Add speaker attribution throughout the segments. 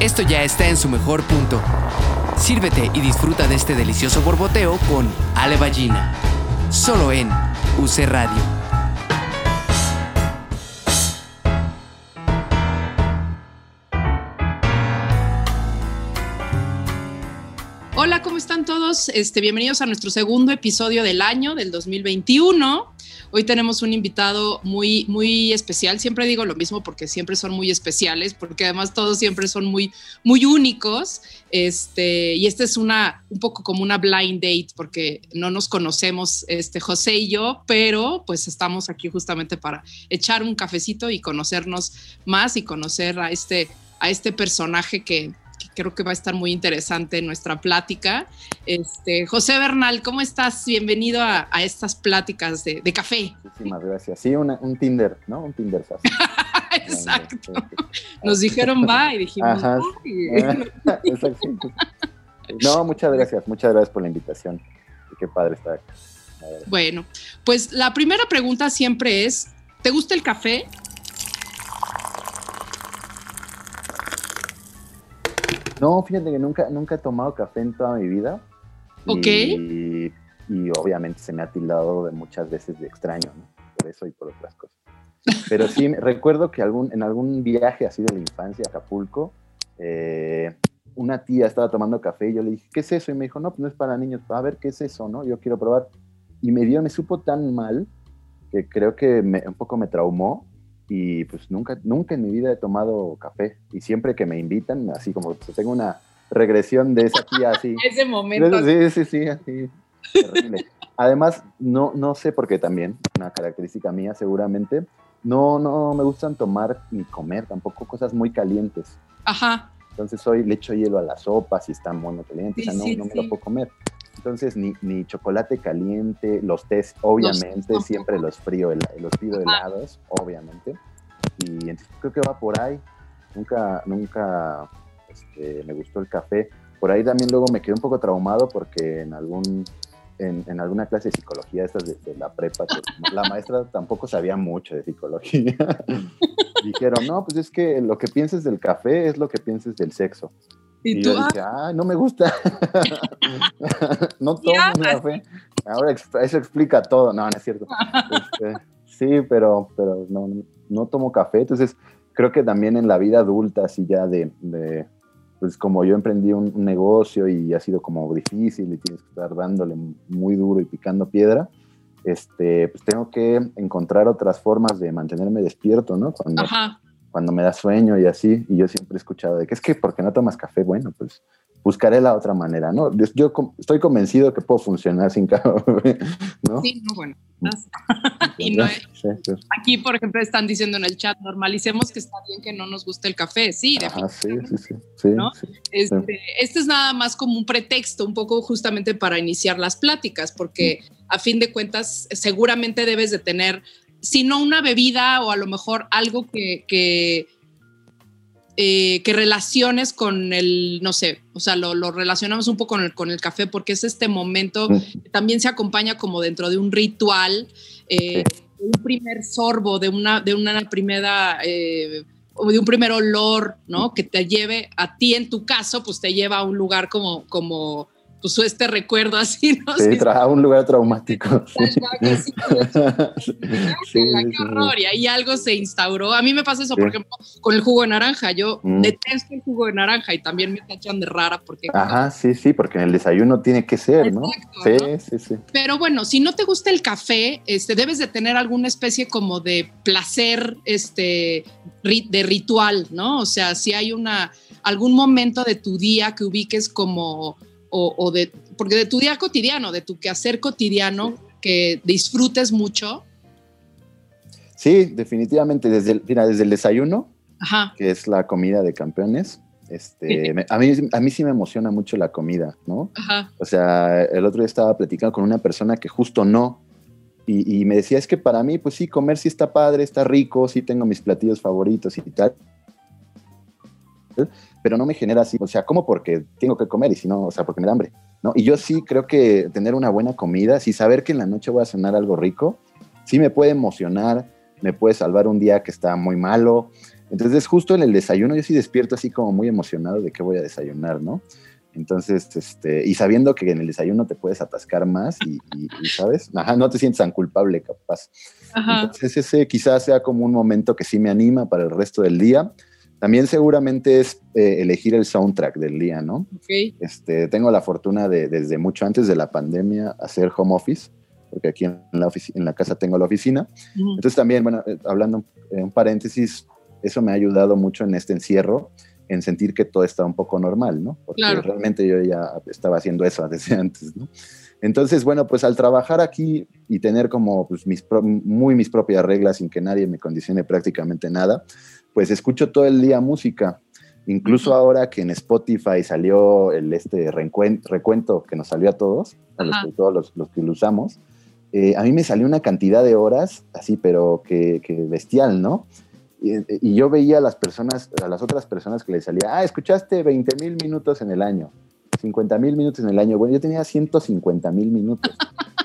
Speaker 1: esto ya está en su mejor punto. Sírvete y disfruta de este delicioso borboteo con Ale Ballina. Solo en UC Radio.
Speaker 2: Hola, ¿cómo están todos? Este, bienvenidos a nuestro segundo episodio del año, del 2021. Hoy tenemos un invitado muy, muy especial. Siempre digo lo mismo porque siempre son muy especiales, porque además todos siempre son muy, muy únicos. Este, y esta es una, un poco como una blind date, porque no nos conocemos, este, José y yo, pero pues estamos aquí justamente para echar un cafecito y conocernos más y conocer a este, a este personaje que, creo que va a estar muy interesante nuestra plática. Este, José Bernal, ¿cómo estás? Bienvenido a, estas pláticas de, café.
Speaker 3: Muchísimas gracias. Sí, un Tinder, ¿no? Un Tinder.
Speaker 2: Exacto. Nos dijeron bye y dijimos Ajá.
Speaker 3: Exacto. No, muchas gracias, muchas gracias por la invitación. Qué padre estar aquí.
Speaker 2: Bueno, pues la primera pregunta siempre es, ¿te gusta el café?
Speaker 3: No, fíjate que nunca, nunca he tomado café en toda mi vida.
Speaker 2: Ok.
Speaker 3: Y, obviamente se me ha tildado de muchas veces de extraño, ¿no? Por eso y por otras cosas. Pero sí, recuerdo que algún, en algún viaje así de la infancia a Acapulco, eh, una tía estaba tomando café y yo le dije, ¿qué es eso? Y me dijo, no, pues no es para niños, a ver qué es eso, ¿no? Yo quiero probar. Y me dio, me supo tan mal que creo que un poco me traumó y pues nunca, nunca en mi vida he tomado café y siempre que me invitan, así como pues, tengo una regresión de esa tía así.
Speaker 2: Ese momento.
Speaker 3: Sí, sí, sí, así. Terrible. Además, no, no sé por qué también, una característica mía seguramente, no, no me gustan tomar ni comer tampoco cosas muy calientes.
Speaker 2: Ajá.
Speaker 3: Entonces hoy le echo hielo a la sopa si están muy calientes, o sea, no, no me lo puedo comer. Entonces, ni, ni chocolate caliente, los tés, obviamente, siempre los frío, los pido helados, obviamente. Y entonces creo que va por ahí. Nunca, nunca este, me gustó el café. Por ahí también luego me quedé un poco traumado porque en algún en, alguna clase de psicología, estas de, la prepa, la maestra tampoco sabía mucho de psicología. Dijeron, no, pues es que lo que pienses del café es lo que pienses del sexo. Y, yo dije, ah, no me gusta. no tomo café. Ahora eso explica todo. No, no es cierto. Este, sí, pero, pero no, no tomo café. Entonces, creo que también en la vida adulta, así ya de, pues como yo emprendí un, negocio y ha sido como difícil y tienes que estar dándole muy duro y picando piedra, este, pues tengo que encontrar otras formas de mantenerme despierto, ¿no? Cuando, Ajá cuando me da sueño y así, y yo siempre he escuchado de que es que porque no tomas café, bueno, pues buscaré la otra manera, ¿no? Yo estoy convencido que puedo funcionar sin café,
Speaker 2: ¿no? Sí, no, bueno. y no, aquí, por ejemplo, están diciendo en el chat, normalicemos que está bien que no nos guste el café. Sí,
Speaker 3: definitivamente. sí, sí, sí, ¿no?
Speaker 2: Este, este, es nada más como un pretexto, un poco justamente para iniciar las pláticas, porque a fin de cuentas seguramente debes de tener sino una bebida o a lo mejor algo que, que, eh, relaciones con el, no sé, o sea, lo, relacionamos un poco con el, con el, café porque es este momento que también se acompaña como dentro de un ritual, eh, un primer sorbo, de una, de una primera... Eh, de un primer olor, ¿no? Que te lleve a ti, en tu caso, pues te lleva a un lugar como, como pues este recuerdo así, ¿no?
Speaker 3: Sí, a un lugar traumático.
Speaker 2: Sí, qué horror, y ahí algo se instauró. A mí me pasa eso, por ejemplo, con el jugo de naranja. Yo mm. detesto el jugo de naranja y también me tachan de rara porque...
Speaker 3: Ajá, sí, sí, porque en el desayuno tiene que ser, ¿no? Sí, sí, sí.
Speaker 2: Pero bueno, si no te gusta el café, este, debes de tener alguna especie como de placer, este, de ritual, ¿no? O sea, si hay una, algún momento de tu día que ubiques como o, de, porque de tu día cotidiano, de tu quehacer cotidiano, que disfrutes mucho.
Speaker 3: Sí, definitivamente, desde el, mira, desde el desayuno, que es la comida de campeones, este, a, mí, a mí sí me emociona mucho la comida, ¿no? O sea, el otro día estaba platicando con una persona que justo no, y, y, me decía, es que para mí, pues sí, comer sí está padre, está rico, sí tengo mis platillos favoritos y tal, pero no me genera así, o sea, como porque tengo que comer y si no, o sea, porque me da hambre, ¿no? Y yo sí creo que tener una buena comida, si saber que en la noche voy a cenar algo rico, sí me puede emocionar, me puede salvar un día que está muy malo, Entonces, justo en el desayuno, yo sí despierto así como muy emocionado de qué voy a desayunar, ¿no? Entonces, este, y sabiendo que en el desayuno te puedes atascar más y, ¿sabes? Ajá, no te sientes tan culpable, capaz. Entonces, ese quizás sea como un momento que sí me anima para el resto del día. También seguramente es eh, elegir el soundtrack del día, ¿no?
Speaker 2: Okay.
Speaker 3: Este, tengo la fortuna de, desde mucho antes de la pandemia, hacer home office, porque aquí en la, en la casa tengo la oficina. Entonces, también, bueno, eh, hablando en un paréntesis, eso me ha ayudado mucho en este encierro en sentir que todo está un poco normal, ¿no? Porque realmente yo ya estaba haciendo eso desde antes, ¿no? Entonces, bueno, pues al trabajar aquí y tener como pues, mis muy mis propias reglas sin que nadie me condicione prácticamente nada, pues escucho todo el día música. Incluso ahora que en Spotify salió el este recuento que nos salió a todos, a los, todos los, que lo usamos, eh, a mí me salió una cantidad de horas así, pero que, que bestial, ¿no? Y, yo veía a las personas, a las otras personas que les salía, ah, escuchaste 20 mil minutos en el año, 50 mil minutos en el año. Bueno, yo tenía 150 mil minutos.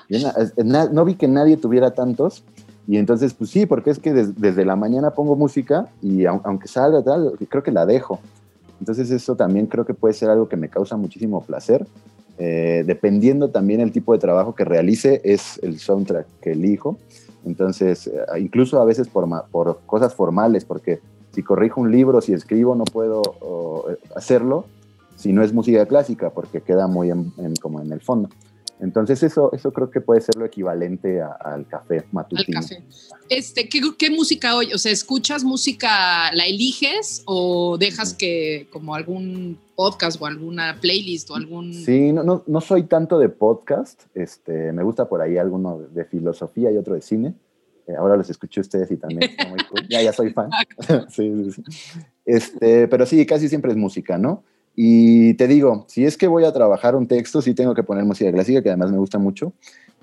Speaker 3: no vi que nadie tuviera tantos. Y entonces, pues sí, porque es que desde la mañana pongo música y aunque salga tal, creo que la dejo. Entonces eso también creo que puede ser algo que me causa muchísimo placer. Eh, dependiendo también el tipo de trabajo que realice, es el soundtrack que elijo. Entonces, eh, incluso a veces por, cosas formales, porque si corrijo un libro, si escribo, no puedo eh, hacerlo si no es música clásica, porque queda muy como en el fondo. Entonces eso, eso creo que puede ser lo equivalente al café matutino. Al café.
Speaker 2: Este, ¿qué, ¿Qué música hoy? O sea, ¿escuchas música, la eliges o dejas que como algún podcast o alguna playlist o algún...
Speaker 3: Sí, no, no, no soy tanto de podcast, este, me gusta por ahí alguno de filosofía y otro de cine. Eh, ahora los escuché ustedes y también muy cool. Ya, ya soy fan. sí, sí, sí. Este, pero sí, casi siempre es música, ¿no? Y te digo, si es que voy a trabajar un texto, sí tengo que poner música clásica, que además me gusta mucho.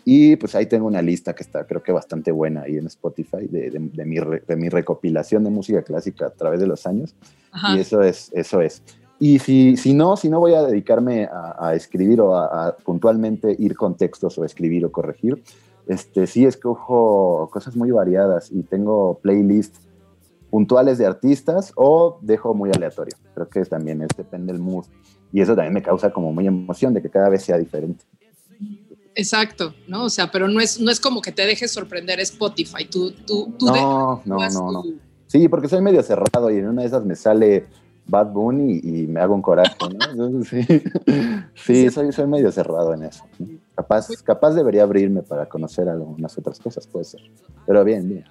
Speaker 3: Y pues ahí tengo una lista que está, creo que bastante buena ahí en Spotify de, de, mi, de mi, recopilación de música clásica a través de los años. Y eso es, eso es. Y si, si no, si no voy a dedicarme a, escribir o a, puntualmente ir con textos o escribir o corregir, este, sí escojo cosas muy variadas y tengo playlists puntuales de artistas o dejo muy aleatorio. Creo que también es, depende del mood. Y eso también me causa como muy emoción de que cada vez sea diferente.
Speaker 2: Exacto, ¿no? O sea, pero no es, no es como que te dejes sorprender Spotify. Tú, tú, tú
Speaker 3: no, no, no, no. Sí, porque soy medio cerrado y en una de esas me sale Bad Bunny y, me hago un coraje, ¿no? sí, sí soy, soy medio cerrado en eso. Capaz, capaz debería abrirme para conocer algunas otras cosas, puede ser. Pero bien, bien.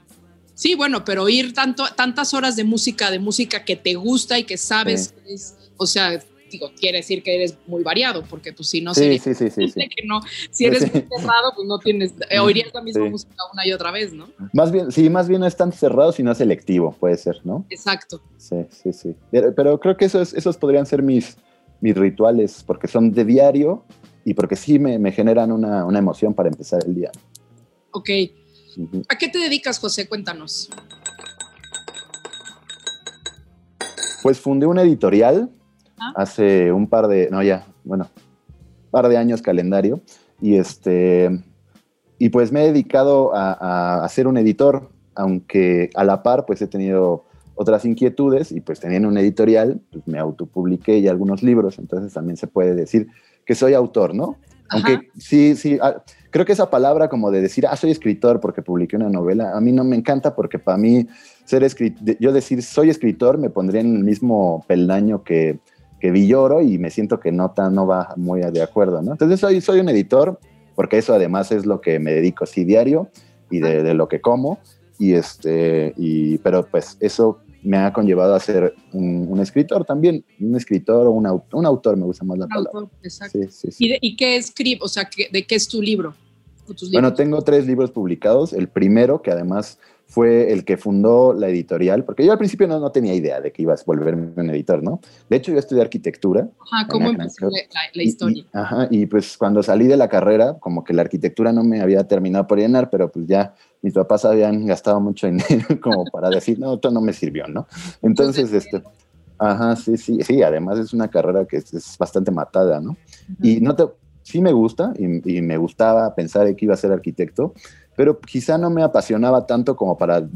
Speaker 2: Sí, bueno, pero oír tanto, tantas horas de música, de música que te gusta y que sabes, es, o sea, digo, quiere decir que eres muy variado, porque pues si no
Speaker 3: sí, sí, sí, sí,
Speaker 2: que no, si eres muy cerrado, pues no tienes, eh, oirías la misma música una y otra vez, ¿no?
Speaker 3: Más bien, sí, más bien no es tan cerrado, sino selectivo, puede ser, ¿no?
Speaker 2: Exacto.
Speaker 3: Sí, sí, sí. Pero creo que esos, esos podrían ser mis, mis rituales, porque son de diario y porque sí me, me generan una, una emoción para empezar el día.
Speaker 2: Ok. ¿A qué te dedicas, José? Cuéntanos.
Speaker 3: Pues fundé una editorial ah. hace un par de, no ya, bueno, par de años calendario y este y pues me he dedicado a, a, ser un editor, aunque a la par pues he tenido otras inquietudes y pues teniendo una editorial, pues me autopubliqué ya algunos libros, entonces también se puede decir que soy autor, ¿no? Aunque sí, sí, ah, creo que esa palabra como de decir, ah, soy escritor porque publiqué una novela, a mí no me encanta porque para mí ser escritor, yo decir soy escritor me pondría en el mismo peldaño que, que Villoro y me siento que no, no va muy de acuerdo, ¿no? Entonces soy, soy un editor porque eso además es lo que me dedico, sí, diario y de, de lo que como. Y este, y, pero pues eso me ha conllevado a ser un, escritor también, un escritor o un, un, autor, me gusta más la palabra. Autor,
Speaker 2: exacto. ¿Y, qué? O sea, ¿de qué es tu libro?
Speaker 3: Bueno, tengo tres libros publicados. El primero, que además fue el que fundó la editorial, porque yo al principio no, no tenía idea de que ibas a volverme un editor, ¿no? De hecho, yo estudié arquitectura.
Speaker 2: Ajá, ¿cómo empezó la, historia?
Speaker 3: Y, ajá, y pues cuando salí de la carrera, como que la arquitectura no me había terminado por llenar, pero pues ya mis papás habían gastado mucho dinero como para decir, no, esto no me sirvió, ¿no? Entonces, este, ajá, sí, sí, sí, además es una carrera que es, bastante matada, ¿no? Y no te, sí me gusta y, me gustaba pensar que iba a ser arquitecto, pero quizá no me apasionaba tanto como para,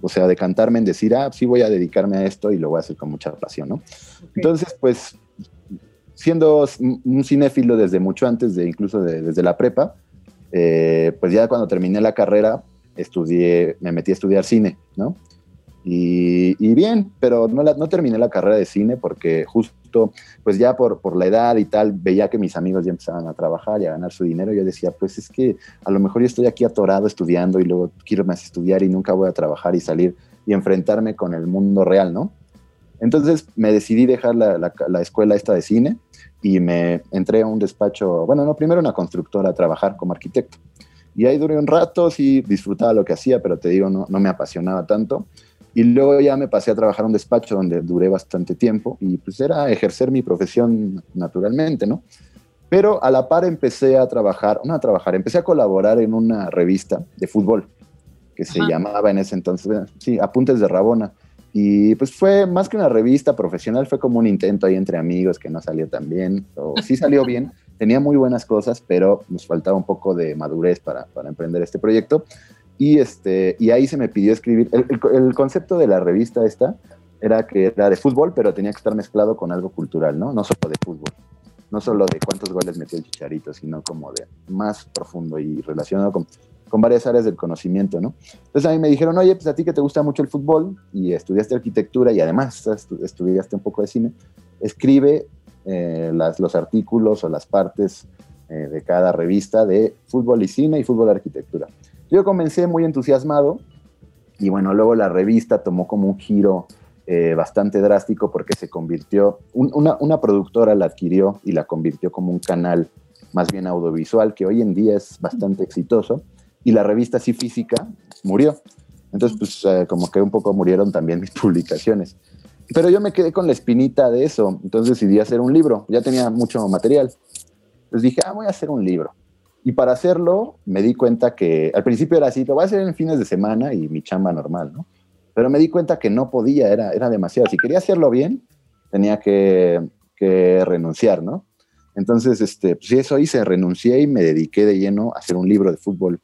Speaker 3: o sea, decantarme en decir, ah, sí voy a dedicarme a esto y lo voy a hacer con mucha pasión, ¿no? Entonces, pues, siendo un cinéfilo desde mucho antes de incluso desde la prepa, eh, pues ya cuando terminé la carrera, estudié, me metí a estudiar cine, ¿no? Y, bien, pero no, no terminé la carrera de cine porque justo, pues ya por, por la edad y tal, veía que mis amigos ya empezaban a trabajar y a ganar su dinero. Yo decía, pues es que a lo mejor yo estoy aquí atorado estudiando y luego quiero más estudiar y nunca voy a trabajar y salir y enfrentarme con el mundo real, ¿no? Entonces me decidí dejar la, la, escuela esta de cine y me entré a un despacho, bueno, no, primero una constructora a trabajar como arquitecto. Y ahí duré un rato, sí, disfrutaba lo que hacía, pero te digo, no, no me apasionaba tanto. Y luego ya me pasé a trabajar en un despacho donde duré bastante tiempo y pues era ejercer mi profesión naturalmente, ¿no? Pero a la par empecé a trabajar, no a trabajar, empecé a colaborar en una revista de fútbol que se llamaba en ese entonces, sí, Apuntes de Rabona. Y pues fue más que una revista profesional, fue como un intento ahí entre amigos que no salió tan bien, o sí salió bien, tenía muy buenas cosas, pero nos faltaba un poco de madurez para, para emprender este proyecto. Y, este, y ahí se me pidió escribir. El, concepto de la revista esta era que era de fútbol, pero tenía que estar mezclado con algo cultural, ¿no? No solo de fútbol. No solo de cuántos goles metió el chicharito, sino como de más profundo y relacionado con, con varias áreas del conocimiento, ¿no? Entonces a mí me dijeron, oye, pues a ti que te gusta mucho el fútbol y estudiaste arquitectura y además estudiaste un poco de cine, escribe eh, las, los artículos o las partes eh, de cada revista de fútbol y cine y fútbol arquitectura. Yo comencé muy entusiasmado y bueno, luego la revista tomó como un giro eh, bastante drástico porque se convirtió, una, productora la adquirió y la convirtió como un canal más bien audiovisual que hoy en día es bastante exitoso y la revista así física murió. Entonces, pues eh, como que un poco murieron también mis publicaciones. Pero yo me quedé con la espinita de eso, entonces decidí hacer un libro, ya tenía mucho material. Entonces dije, ah, voy a hacer un libro. Y para hacerlo, me di cuenta que al principio era así, lo voy a hacer en fines de semana y mi chamba normal, ¿no? Pero me di cuenta que no podía, era, era demasiado. Si quería hacerlo bien, tenía que, que renunciar, ¿no? Entonces, este, pues eso hice, renuncié y me dediqué de lleno a hacer un libro de fútbol.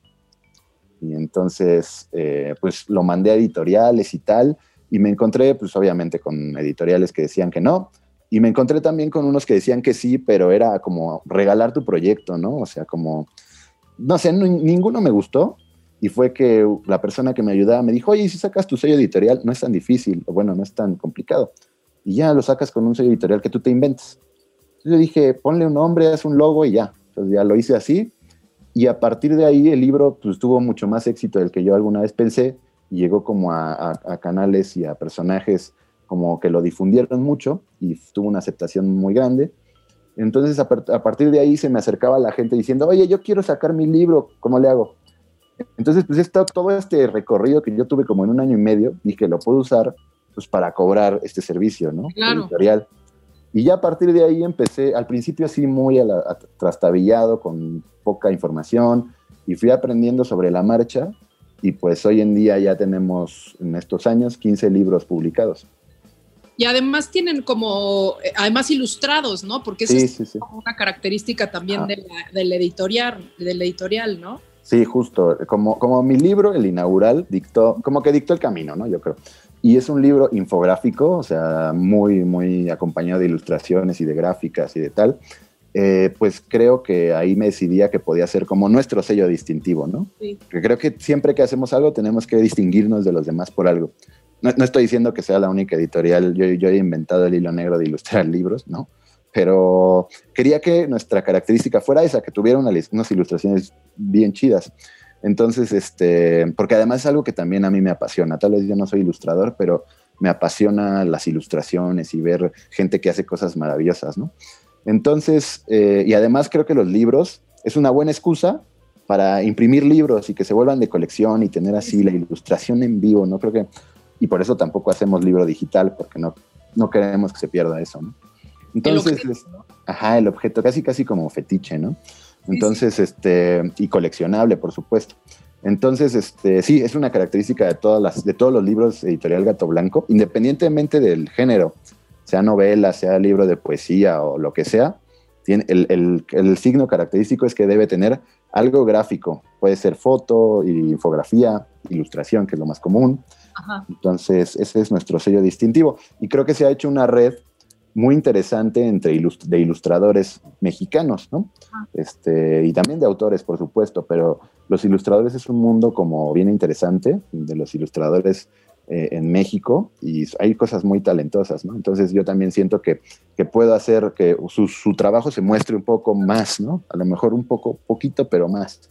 Speaker 3: Y entonces, eh, pues lo mandé a editoriales y tal, y me encontré, pues obviamente, con editoriales que decían que no, y me encontré también con unos que decían que sí, pero era como regalar tu proyecto, ¿no? O sea, como, no sé, ninguno me gustó. Y fue que la persona que me ayudaba me dijo, oye, si sacas tu sello editorial, no es tan difícil, o bueno, no es tan complicado. Y ya lo sacas con un sello editorial que tú te inventes. Yo dije, ponle un nombre, haz un logo y ya. Entonces ya lo hice así. Y a partir de ahí el libro pues, tuvo mucho más éxito del que yo alguna vez pensé. Y llegó como a canales y a personajes como que lo difundieron mucho y tuvo una aceptación muy grande. Entonces, a, partir de ahí se me acercaba la gente diciendo, oye, yo quiero sacar mi libro, ¿cómo le hago? Entonces, pues esto, todo este recorrido que yo tuve como en un año y medio, dije, lo puedo usar pues para cobrar este servicio, ¿no?
Speaker 2: Claro.
Speaker 3: Editorial. Y ya a partir de ahí empecé, al principio así muy trastabillado, con poca información, y fui aprendiendo sobre la marcha, y pues hoy en día ya tenemos en estos años 15 libros publicados.
Speaker 2: Y además tienen como, eh, además ilustrados, ¿no? Porque eso es una característica también de del, editorial, del editorial, ¿no?
Speaker 3: Sí, justo. Como, como mi libro, el inaugural, dictó, como que dictó el camino, ¿no? Yo creo. Y es un libro infográfico, o sea, muy, muy acompañado de ilustraciones y de gráficas y de tal. Eh, pues creo que ahí me decidía que podía ser como nuestro sello distintivo, ¿no? Sí. creo que siempre que hacemos algo tenemos que distinguirnos de los demás por algo no, estoy diciendo que sea la única editorial, yo, yo he inventado el hilo negro de ilustrar libros, ¿no? Pero quería que nuestra característica fuera esa, que tuviera unas ilustraciones bien chidas. Entonces, este, porque además es algo que también a mí me apasiona. Tal vez yo no soy ilustrador, pero me apasiona las ilustraciones y ver gente que hace cosas maravillosas, ¿no? Entonces, eh, y además creo que los libros es una buena excusa para imprimir libros y que se vuelvan de colección y tener así la ilustración en vivo, ¿no? Creo que y por eso tampoco hacemos libro digital, porque no, no queremos que se pierda eso, ¿no? Entonces, el objeto, ajá, el objeto, casi casi como fetiche, ¿no? Entonces, este, y coleccionable, por supuesto. Entonces, este, sí, es una característica de, todas las, de todos los libros editorial Gato Blanco, independientemente del género, sea novela, sea libro de poesía o lo que sea, tiene, el, el, signo característico es que debe tener algo gráfico, puede ser foto, infografía, ilustración, que es lo más común. Entonces, ese es nuestro sello distintivo. Y creo que se ha hecho una red muy interesante entre de ilustradores mexicanos, ¿no? Este, y también de autores, por supuesto, pero los ilustradores es un mundo como bien interesante, de los ilustradores eh, en México, y hay cosas muy talentosas, ¿no? Entonces yo también siento que, que puedo hacer que su, su, trabajo se muestre un poco más, ¿no? A lo mejor un poco, poquito, pero más.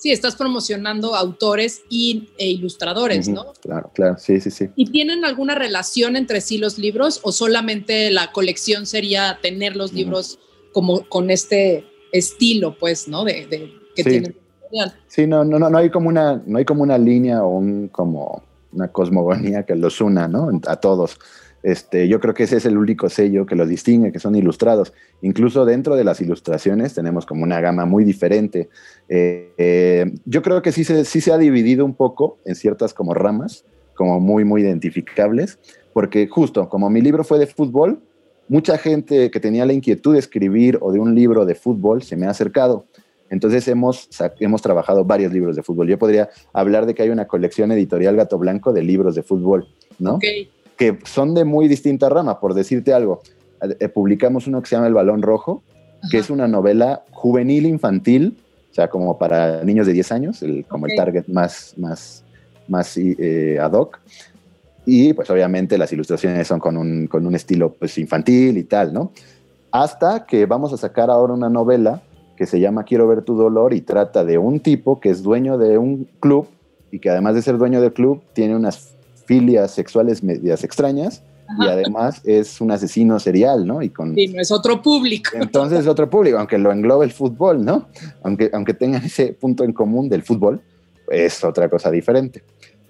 Speaker 2: Sí, estás promocionando autores y, e ilustradores, ¿no?
Speaker 3: Claro, claro, sí, sí, sí.
Speaker 2: ¿Y tienen alguna relación entre sí los libros o solamente la colección sería tener los libros como con este estilo, pues, ¿no? De, que tienen.
Speaker 3: Sí, no, no, no, no hay como una, no hay como una línea o un como una cosmogonía que los una, ¿no? A todos. Este, yo creo que ese es el único sello que los distingue, que son ilustrados. Incluso dentro de las ilustraciones tenemos como una gama muy diferente. Eh, eh, yo creo que sí se, ha dividido un poco en ciertas como ramas, como muy, muy identificables, porque justo como mi libro fue de fútbol, mucha gente que tenía la inquietud de escribir o de un libro de fútbol se me ha acercado. Entonces hemos, hemos trabajado varios libros de fútbol. Yo podría hablar de que hay una colección editorial Gato Blanco de libros de fútbol, ¿no? Que son de muy distinta rama, por decirte algo. Eh, publicamos uno que se llama El Balón Rojo, que es una novela juvenil infantil, o sea, como para niños de 10 años, el, como el target más, más, más eh, ad hoc. Y pues obviamente las ilustraciones son con un, con un estilo pues infantil y tal, ¿no? Hasta que vamos a sacar ahora una novela que se llama Quiero ver tu dolor y trata de un tipo que es dueño de un club y que además de ser dueño del club tiene unas filias sexuales medias extrañas y además es un asesino serial, ¿no? Y
Speaker 2: con, sí, no es otro público.
Speaker 3: Entonces es otro público, aunque lo englobe el fútbol, ¿no? Aunque, aunque tengan ese punto en común del fútbol, es otra cosa diferente.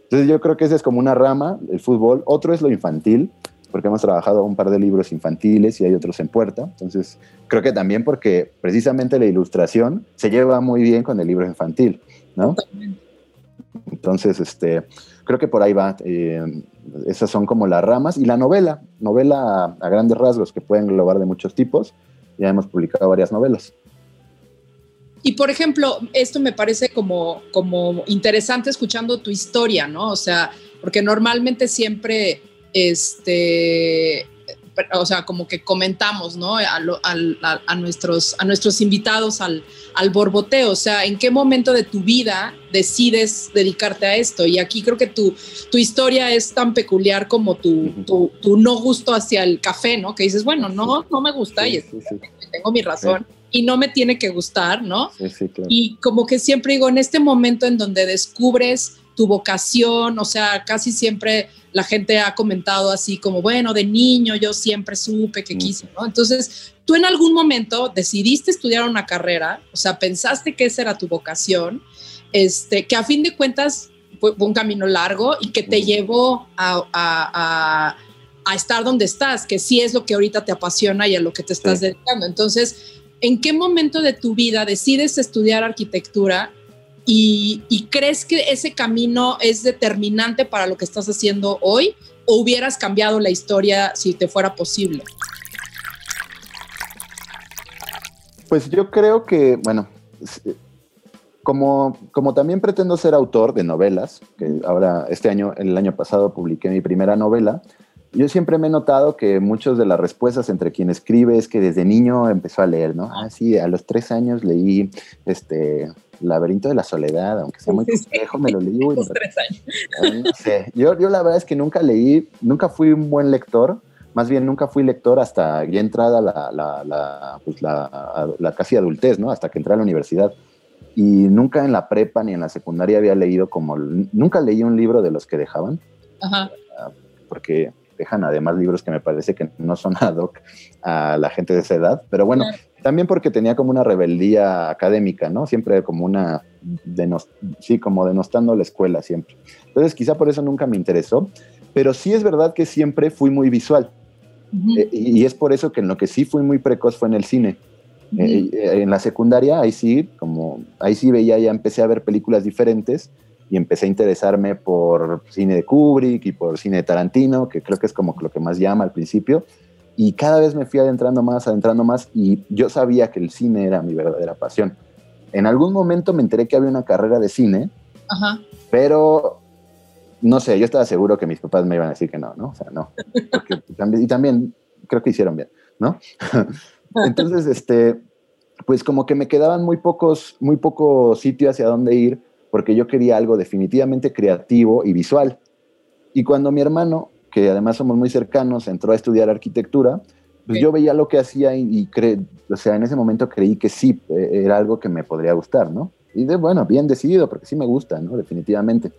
Speaker 3: Entonces yo creo que esa es como una rama, el fútbol. Otro es lo infantil, porque hemos trabajado un par de libros infantiles y hay otros en puerta. Entonces creo que también porque precisamente la ilustración se lleva muy bien con el libro infantil, ¿no? Entonces, este, creo que por ahí va. Eh, esas son como las ramas. Y la novela, novela a, grandes rasgos que pueden englobar de muchos tipos. Ya hemos publicado varias novelas.
Speaker 2: Y por ejemplo, esto me parece como, como interesante escuchando tu historia, ¿no? O sea, porque normalmente siempre este, o sea, como que comentamos, ¿no? A, nuestros, a nuestros invitados al, al, borboteo, o sea, ¿en qué momento de tu vida decides dedicarte a esto? Y aquí creo que tu, tu historia es tan peculiar como tu, tu, no gusto hacia el café, ¿no? Que dices, bueno, no, no me gusta y tengo mi razón. Y no me tiene que gustar, ¿no? Y como que siempre digo, en este momento en donde descubres tu vocación, o sea, casi siempre la gente ha comentado así como, bueno, de niño yo siempre supe que quise, ¿no? Entonces, tú en algún momento decidiste estudiar una carrera, o sea, pensaste que esa era tu vocación, este, que a fin de cuentas fue un camino largo y que te llevó a, a, a, estar donde estás, que sí es lo que ahorita te apasiona y a lo que te estás dedicando. Entonces, ¿en qué momento de tu vida decides estudiar arquitectura y, crees que ese camino es determinante para lo que estás haciendo hoy o hubieras cambiado la historia si te fuera posible?
Speaker 3: Pues yo creo que, bueno, como, como también pretendo ser autor de novelas, que ahora este año, el año pasado publiqué mi primera novela, yo siempre me he notado que muchas de las respuestas entre quien escribe es que desde niño empezó a leer, ¿no? Ah, sí, a los tres años leí este Laberinto de la Soledad, aunque sea muy complejo, me lo leí. tres años. No sé. Yo, yo la verdad es que nunca leí, nunca fui un buen lector, más bien nunca fui lector hasta ya entrada la, la, la, pues la, la casi adultez, ¿no? Hasta que entré a la universidad. Y nunca en la prepa ni en la secundaria había leído como, nunca leí un libro de los que dejaban. Ajá. Porque dejan además libros que me parece que no son ad hoc a la gente de esa edad. Pero bueno, también porque tenía como una rebeldía académica, ¿no? Siempre como una, sí, como denostando la escuela siempre. Entonces quizá por eso nunca me interesó, pero sí es verdad que siempre fui muy visual. Eh, y, es por eso que en lo que sí fui muy precoz fue en el cine. Eh, eh, en la secundaria, ahí sí, como, ahí sí veía, ya empecé a ver películas diferentes y empecé a interesarme por cine de Kubrick y por cine de Tarantino, que creo que es como lo que más llama al principio y cada vez me fui adentrando más, adentrando más y yo sabía que el cine era mi verdadera pasión. En algún momento me enteré que había una carrera de cine, pero no sé, yo estaba seguro que mis papás me iban a decir que no, ¿no? O sea, no. y también creo que hicieron bien, ¿no? Entonces, este, pues como que me quedaban muy pocos, muy poco sitio hacia dónde ir, porque yo quería algo definitivamente creativo y visual. Y cuando mi hermano, que además somos muy cercanos, entró a estudiar arquitectura, pues yo veía lo que hacía y, o sea, en ese momento creí que sí, eh, era algo que me podría gustar, ¿no? Y de, bueno, bien decidido, porque sí me gusta, ¿no? Definitivamente.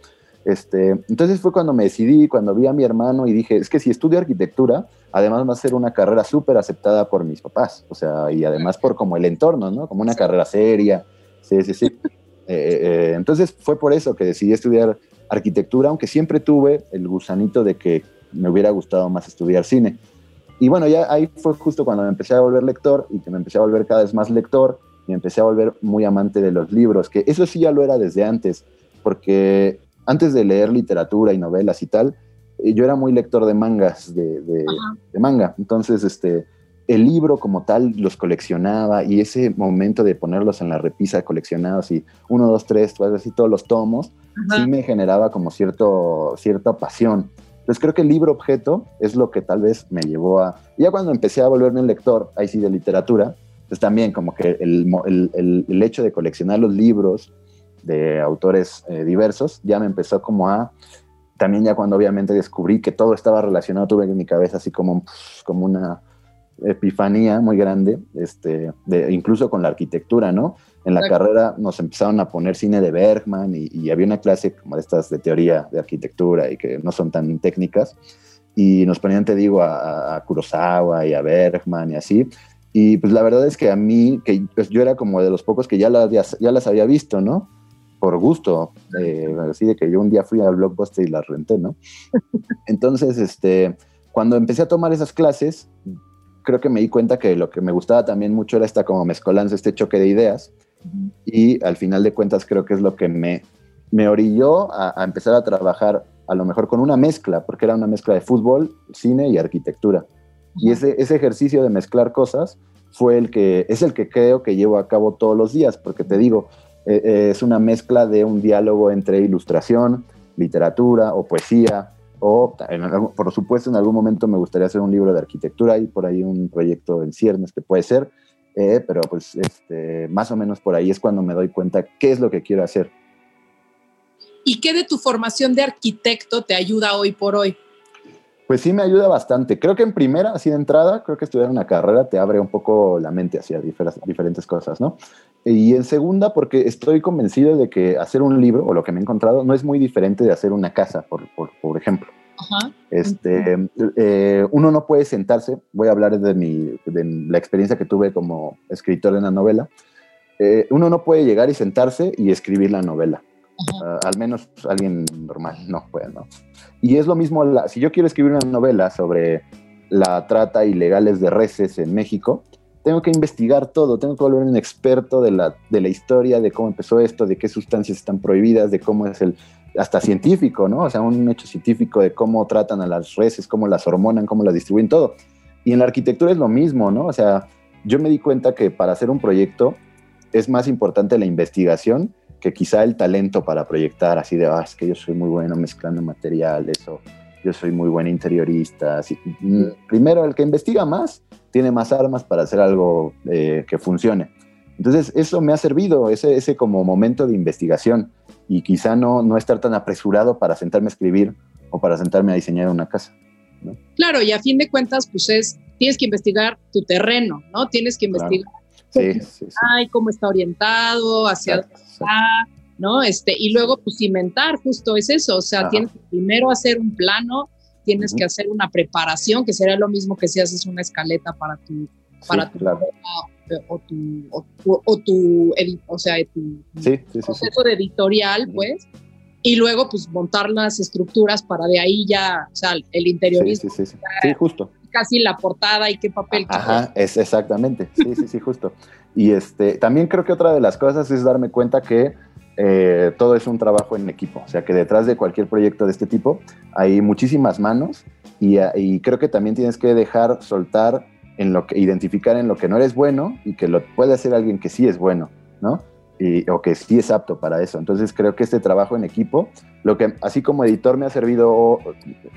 Speaker 3: Este, entonces fue cuando me decidí, cuando vi a mi hermano y dije, es que si estudio arquitectura, además va a ser una carrera súper aceptada por mis papás, o sea, y además por como el entorno, ¿no? Como una carrera seria, sí, sí, sí. Eh, eh, entonces fue por eso que decidí estudiar arquitectura, aunque siempre tuve el gusanito de que me hubiera gustado más estudiar cine. Y bueno, ya ahí fue justo cuando me empecé a volver lector y que me empecé a volver cada vez más lector y empecé a volver muy amante de los libros, que eso sí ya lo era desde antes, porque antes de leer literatura y novelas y tal, eh, yo era muy lector de mangas, de, de, manga. Entonces, este, el libro como tal los coleccionaba y ese momento de ponerlos en la repisa coleccionados y uno, dos, tres, así todos los tomos, sí me generaba como cierto, cierta pasión. Entonces creo que el libro objeto es lo que tal vez me llevó a... Ya cuando empecé a volverme un lector, ahí sí de literatura, pues también como que el, el, el hecho de coleccionar los libros, de autores eh, diversos, ya me empezó como a, también ya cuando obviamente descubrí que todo estaba relacionado, tuve en mi cabeza así como, como una epifanía muy grande, este, de, incluso con la arquitectura, ¿no? En la carrera nos empezaron a poner cine de Bergman y, había una clase como de estas de teoría de arquitectura y que no son tan técnicas. Y nos ponían, te digo, a, Kurosawa y a Bergman y así. Y pues la verdad es que a mí, que pues, yo era como de los pocos que ya las, ya las había visto, ¿no? por gusto, eh, así de que yo un día fui al Blockbuster y las renté, ¿no? Entonces, este, cuando empecé a tomar esas clases, creo que me di cuenta que lo que me gustaba también mucho era esta como mezcolanza, este choque de ideas, y al final de cuentas creo que es lo que me, me orilló a, empezar a trabajar a lo mejor con una mezcla, porque era una mezcla de fútbol, cine y arquitectura. Y ese, ese ejercicio de mezclar cosas fue el que, es el que creo que llevo a cabo todos los días, porque te digo, eh, eh, es una mezcla de un diálogo entre ilustración, literatura o poesía, o por supuesto en algún momento me gustaría hacer un libro de arquitectura y por ahí un proyecto en ciernes que puede ser, eh, pero pues este, más o menos por ahí es cuando me doy cuenta qué es lo que quiero hacer.
Speaker 2: ¿Y qué de tu formación de arquitecto te ayuda hoy por hoy?
Speaker 3: Pues sí me ayuda bastante. Creo que en primera, así de entrada, creo que estudiar una carrera te abre un poco la mente hacia diferentes cosas, ¿no? Y en segunda, porque estoy convencido de que hacer un libro, o lo que me he encontrado, no es muy diferente de hacer una casa, por, por, ejemplo. Este, eh, uno no puede sentarse, voy a hablar de, mi, de la experiencia que tuve como escritor de una novela, eh, uno no puede llegar y sentarse y escribir la novela. Ah, al menos alguien normal no puede, ¿no? Y es lo mismo, si yo quiero escribir una novela sobre la trata ilegales de reses en México, tengo que investigar todo, tengo que volver un experto de la, de la historia, de cómo empezó esto, de qué sustancias están prohibidas, de cómo es el, hasta científico, ¿no? O sea, un hecho científico de cómo tratan a las reses, cómo las hormonan, cómo las distribuyen, todo. Y en la arquitectura es lo mismo, ¿no? O sea, yo me di cuenta que para hacer un proyecto es más importante la investigación que quizá el talento para proyectar así de, ah, es que yo soy muy bueno mezclando materiales o yo soy muy buen interiorista. Mm, primero, el que investiga más tiene más armas para hacer algo eh, que funcione. Entonces, eso me ha servido, ese, ese como momento de investigación y quizá no, no estar tan apresurado para sentarme a escribir o para sentarme a diseñar una casa.
Speaker 2: Claro, y a fin de cuentas, pues es, tienes que investigar tu terreno, ¿no? Tienes que investigar
Speaker 3: sí,
Speaker 2: cómo está orientado, hacia dónde está, ¿no? Este, y luego, pues, cimentar, justo es eso, o sea, tienes que primero hacer un plano, tienes que hacer una preparación, que sería lo mismo que si haces una escaleta para tu, para tu, o tu, o, o, tu, o sea, tu proceso de editorial, pues, y luego, pues, montar las estructuras para de ahí ya, o sea, el interiorismo.
Speaker 3: Sí, sí, sí, sí, justo
Speaker 2: casi la portada y qué papel.
Speaker 3: Ajá, es exactamente. Sí, sí, sí, justo. Y este, también creo que otra de las cosas es darme cuenta que eh, todo es un trabajo en equipo. O sea que detrás de cualquier proyecto de este tipo hay muchísimas manos y, y creo que también tienes que dejar soltar en lo que identificar en lo que no eres bueno y que lo puede hacer alguien que sí es bueno, ¿no? Y, o que sí es apto para eso. Entonces creo que este trabajo en equipo, lo que así como editor me ha servido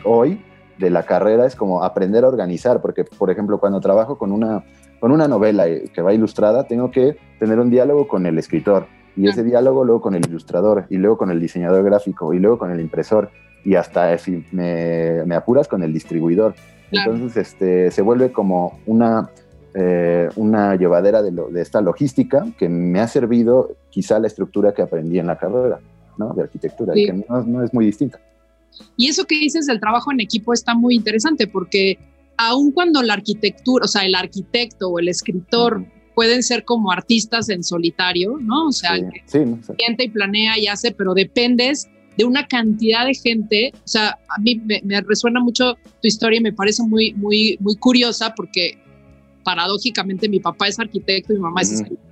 Speaker 3: hoy de la carrera es como aprender a organizar, porque por ejemplo cuando trabajo con una, con una novela que va ilustrada, tengo que tener un diálogo con el escritor y ese diálogo luego con el ilustrador y luego con el diseñador gráfico y luego con el impresor y hasta si me, me apuras con el distribuidor. Entonces este, se vuelve como una, eh, una llevadera de, de, esta logística que me ha servido quizá la estructura que aprendí en la carrera ¿no? de arquitectura, que no, no, es muy distinta.
Speaker 2: Y eso que dices del trabajo en equipo está muy interesante porque aun cuando la arquitectura, o sea, el arquitecto o el escritor pueden ser como artistas en solitario, ¿no? O sea, sí, sí, y planea y hace, pero dependes de una cantidad de gente. O sea, a mí me, resuena mucho tu historia y me parece muy, muy, muy curiosa porque paradójicamente mi papá es arquitecto y mi mamá es escritora.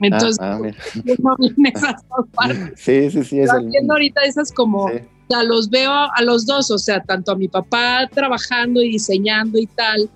Speaker 2: Entonces, ah, ah, esas dos partes.
Speaker 3: Sí, sí, sí.
Speaker 2: Es el... ahorita esas como, o sea, los veo a los dos, o sea, tanto a mi papá trabajando y diseñando y tal,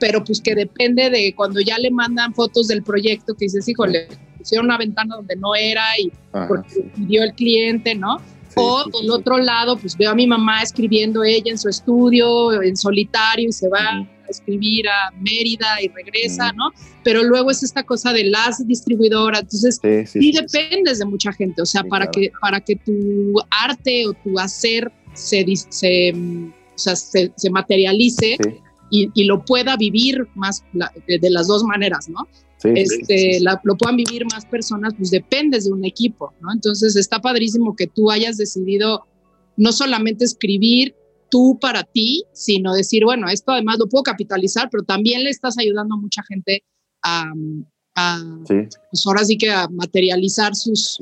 Speaker 2: pero pues que depende de cuando ya le mandan fotos del proyecto que dices, híjole, pusieron una ventana donde no era y porque pidió el cliente, ¿no? O del otro lado, pues veo a mi mamá escribiendo ella en su estudio, en solitario, y se va a escribir a Mérida y regresa, ¿no? Pero luego es esta cosa de las distribuidoras, entonces sí, dependes de mucha gente, o sea, para, que, para que tu arte o tu hacer se, se, o sea, se, se materialice y, y, lo pueda vivir más de las dos maneras, ¿no? este, lo puedan vivir más personas, pues dependes de un equipo, ¿no? Entonces está padrísimo que tú hayas decidido no solamente escribir tú para ti, sino decir, bueno, esto además lo puedo capitalizar, pero también le estás ayudando a mucha gente a, pues ahora sí que a materializar sus,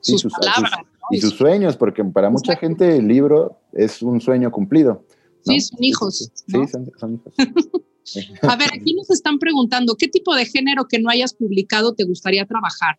Speaker 2: sus, palabras.
Speaker 3: y sus sueños, porque para mucha gente el libro es un sueño cumplido.
Speaker 2: Sí, son hijos. Sí, son hijos. A ver, aquí nos están preguntando, ¿qué tipo de género que no hayas publicado te gustaría trabajar?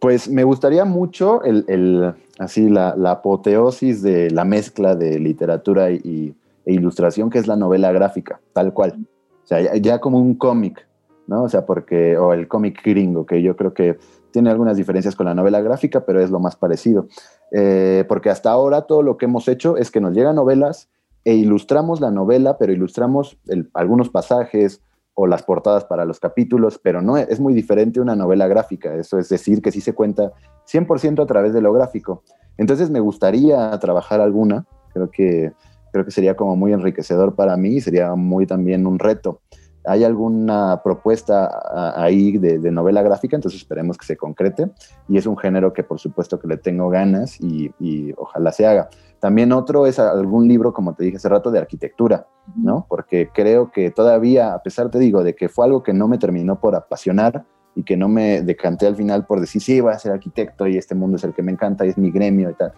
Speaker 3: Pues me gustaría mucho el, así la, apoteosis de la mezcla de literatura y, e ilustración, que es la novela gráfica, tal cual. O sea, ya, como un cómic, ¿no? O sea, porque, o el cómic gringo, que yo creo que tiene algunas diferencias con la novela gráfica, pero es lo más parecido. Eh, porque hasta ahora todo lo que hemos hecho es que nos llegan novelas e ilustramos la novela, pero ilustramos algunos pasajes o las portadas para los capítulos, pero no es muy diferente una novela gráfica, eso es decir, que sí se cuenta 100% a través de lo gráfico. Entonces me gustaría trabajar alguna, creo que, creo que sería como muy enriquecedor para mí y sería muy también un reto. ¿Hay alguna propuesta ahí de, novela gráfica? Entonces esperemos que se concrete y es un género que por supuesto que le tengo ganas y ojalá se haga. También otro es algún libro, como te dije hace rato, de arquitectura, ¿no? Porque creo que todavía, a pesar, te digo, de que fue algo que no me terminó por apasionar y que no me decanté al final por decir, sí, voy a ser arquitecto y este mundo es el que me encanta y es mi gremio y tal.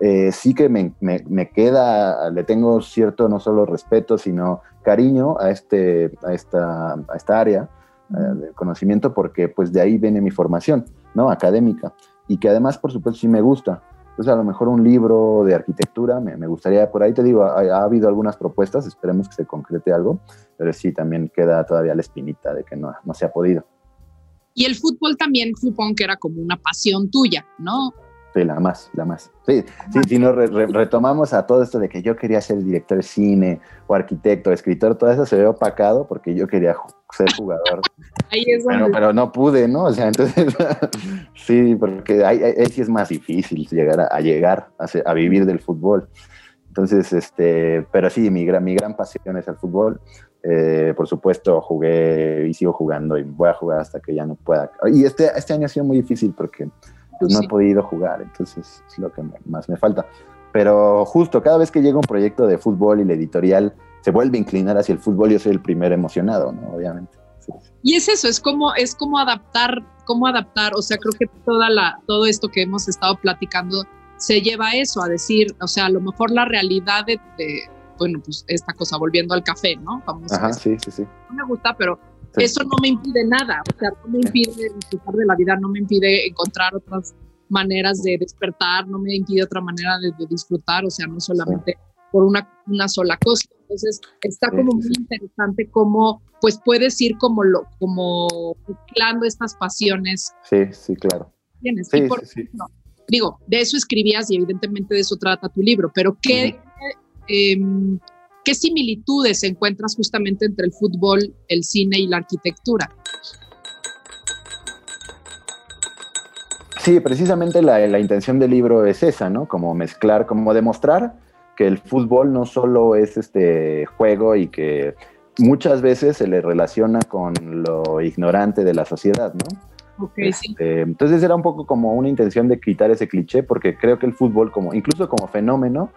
Speaker 3: Eh, sí que me, me, queda, le tengo cierto no solo respeto, sino cariño a, este, a, esta, a esta área eh, de conocimiento porque pues de ahí viene mi formación, ¿no? Académica. Y que además, por supuesto, sí me gusta. Entonces, a lo mejor un libro de arquitectura, me, gustaría, por ahí te digo, ha, habido algunas propuestas, esperemos que se concrete algo, pero sí, también queda todavía la espinita de que no, no se ha podido.
Speaker 2: Y el fútbol también supongo que era como una pasión tuya, ¿no?
Speaker 3: Sí, la más, la más. Sí, sí, si nos retomamos a todo esto de que yo quería ser director de cine o arquitecto, escritor, todo eso se ve opacado porque yo quería ser jugador. ahí es donde... pero, no pude, ¿no? O sea, entonces, sí, porque ahí, sí es más difícil llegar a, llegar a, vivir del fútbol. Entonces, este, pero sí, mi gran, mi gran pasión es el fútbol. Eh, por supuesto, jugué y sigo jugando y voy a jugar hasta que ya no pueda. Y este, este año ha sido muy difícil porque pues no he podido jugar, entonces es lo que más me falta. Pero justo cada vez que llega un proyecto de fútbol y la editorial se vuelve a inclinar hacia el fútbol, yo soy el primer emocionado, ¿no? Obviamente.
Speaker 2: Y es eso, es como, es como adaptar, cómo adaptar, o sea, creo que toda la, todo esto que hemos estado platicando se lleva a eso, a decir, o sea, a lo mejor la realidad de, bueno, pues esta cosa, volviendo al café, ¿no?
Speaker 3: Ajá, sí, sí, sí.
Speaker 2: No me gusta, pero eso no me impide nada, o sea, no me impide disfrutar de la vida, no me impide encontrar otras maneras de despertar, no me impide otra manera de, disfrutar, o sea, no solamente por una, una sola cosa. Entonces, está como muy interesante cómo, pues, puedes ir como, lo, como mezclando estas pasiones.
Speaker 3: Sí, sí, claro.
Speaker 2: Tienes. Sí, sí, digo, de eso escribías y evidentemente de eso trata tu libro, pero ¿qué, ¿qué similitudes encuentras justamente entre el fútbol, el cine y la arquitectura?
Speaker 3: Sí, precisamente la, la, intención del libro es esa, ¿no? Como mezclar, como demostrar que el fútbol no solo es este juego y que muchas veces se le relaciona con lo ignorante de la sociedad, ¿no?
Speaker 2: Okay, sí.
Speaker 3: Este, entonces era un poco como una intención de quitar ese cliché, porque creo que el fútbol, como, incluso como fenómeno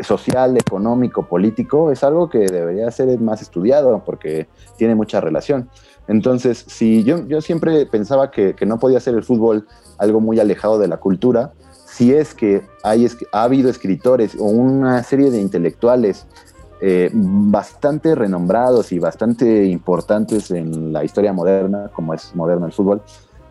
Speaker 3: social, económico, político, es algo que debería ser más estudiado porque tiene mucha relación. Entonces, si yo, yo siempre pensaba que, que no podía ser el fútbol algo muy alejado de la cultura, si es que hay, ha habido escritores o una serie de intelectuales eh, bastante renombrados y bastante importantes en la historia moderna, como es moderno el fútbol,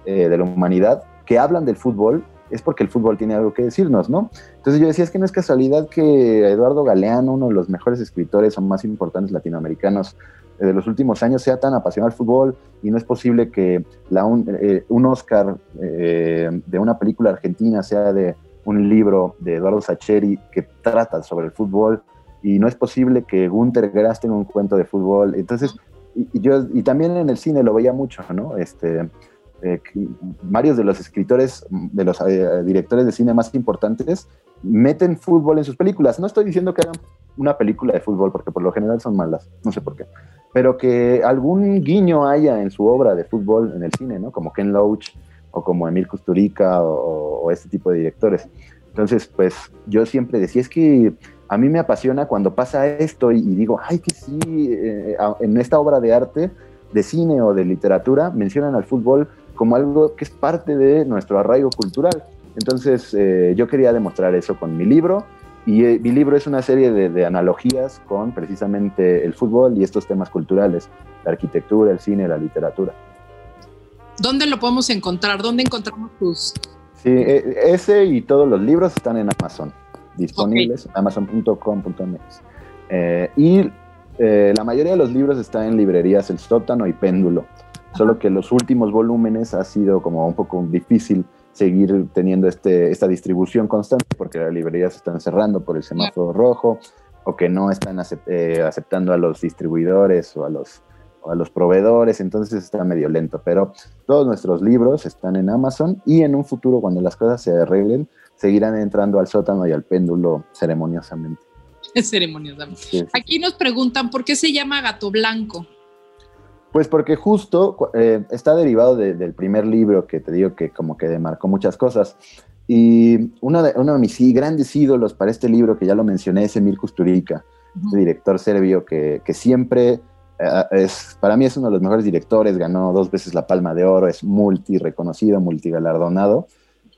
Speaker 3: eh, de la humanidad, que hablan del fútbol, es porque el fútbol tiene algo que decirnos, ¿no? Entonces yo decía, es que no es casualidad que Eduardo Galeano, uno de los mejores escritores o más importantes latinoamericanos de los últimos años, sea tan apasionado al fútbol y no es posible que la un, eh, Oscar de una película argentina sea de un libro de Eduardo Sacheri que trata sobre el fútbol y no es posible que Gunter Grass tenga un cuento de fútbol. Entonces, y, yo, y también en el cine lo veía mucho, ¿no? Este, eh, varios de los escritores, de los eh, directores de cine más importantes, meten fútbol en sus películas. No estoy diciendo que hagan una película de fútbol, porque por lo general son malas, no sé por qué, pero que algún guiño haya en su obra de fútbol en el cine, ¿no? Como Ken Loach o como Emil Kusturica o, este tipo de directores. Entonces, pues yo siempre decía, es que a mí me apasiona cuando pasa esto y, digo, ay, que sí, eh, en esta obra de arte, de cine o de literatura, mencionan al fútbol como algo que es parte de nuestro arraigo cultural. Entonces, eh, yo quería demostrar eso con mi libro y eh, mi libro es una serie de, de, analogías con precisamente el fútbol y estos temas culturales, la arquitectura, el cine, la literatura.
Speaker 2: ¿Dónde lo podemos encontrar? ¿Dónde encontramos tus...?
Speaker 3: Sí, e, ese y todos los libros están en Amazon, disponibles en amazon.com.mx. Eh, y eh, la mayoría de los libros están en librerías El Sótano y Péndulo, solo que los últimos volúmenes ha sido como un poco difícil seguir teniendo este, esta distribución constante porque las librerías están cerrando por el semáforo rojo o que no están eh, aceptando a los distribuidores o a los a los proveedores, entonces está medio lento, pero todos nuestros libros están en Amazon y en un futuro, cuando las cosas se arreglen, seguirán entrando al sótano y al péndulo ceremoniosamente.
Speaker 2: ceremoniosamente. Aquí nos preguntan, ¿por qué se llama Gato Blanco?
Speaker 3: Pues porque justo eh, está derivado del primer libro que te digo que como que demarcó muchas cosas. Y uno de, uno de mis grandes ídolos para este libro, que ya lo mencioné, es Emil Kusturica, director serbio que, que siempre eh, es, para mí es uno de los mejores directores, ganó dos veces la Palma de Oro, es multi reconocido, multi galardonado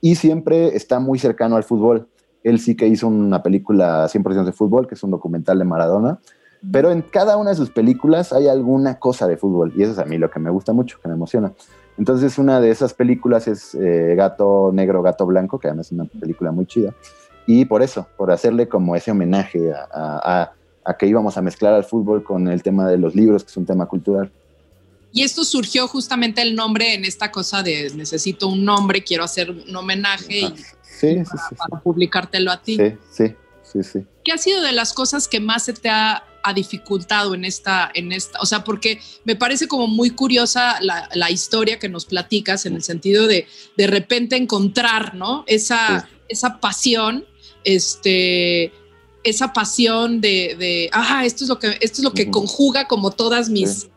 Speaker 3: y siempre está muy cercano al fútbol. Él sí que hizo una película 100% de fútbol, que es un documental de Maradona, pero en cada una de sus películas hay alguna cosa de fútbol y eso es a mí lo que me gusta mucho, que me emociona. Entonces una de esas películas es eh, Gato Negro, Gato Blanco, que además es una película muy chida. Y por eso, por hacerle como ese homenaje a a que íbamos a mezclar al fútbol con el tema de los libros, que es un tema cultural.
Speaker 2: Y esto surgió justamente el nombre en esta cosa de necesito un nombre, quiero hacer un homenaje y para, publicártelo a ti.
Speaker 3: Sí, sí, sí, sí.
Speaker 2: ¿Qué ha sido de las cosas que más se te ha, dificultado en esta, en esta? O sea, porque me parece como muy curiosa la, historia que nos platicas en el sentido de de repente encontrar, ¿no? Esa, esa pasión, este esa pasión de, de, ah, esto es lo que, esto es lo que conjuga como todas mis,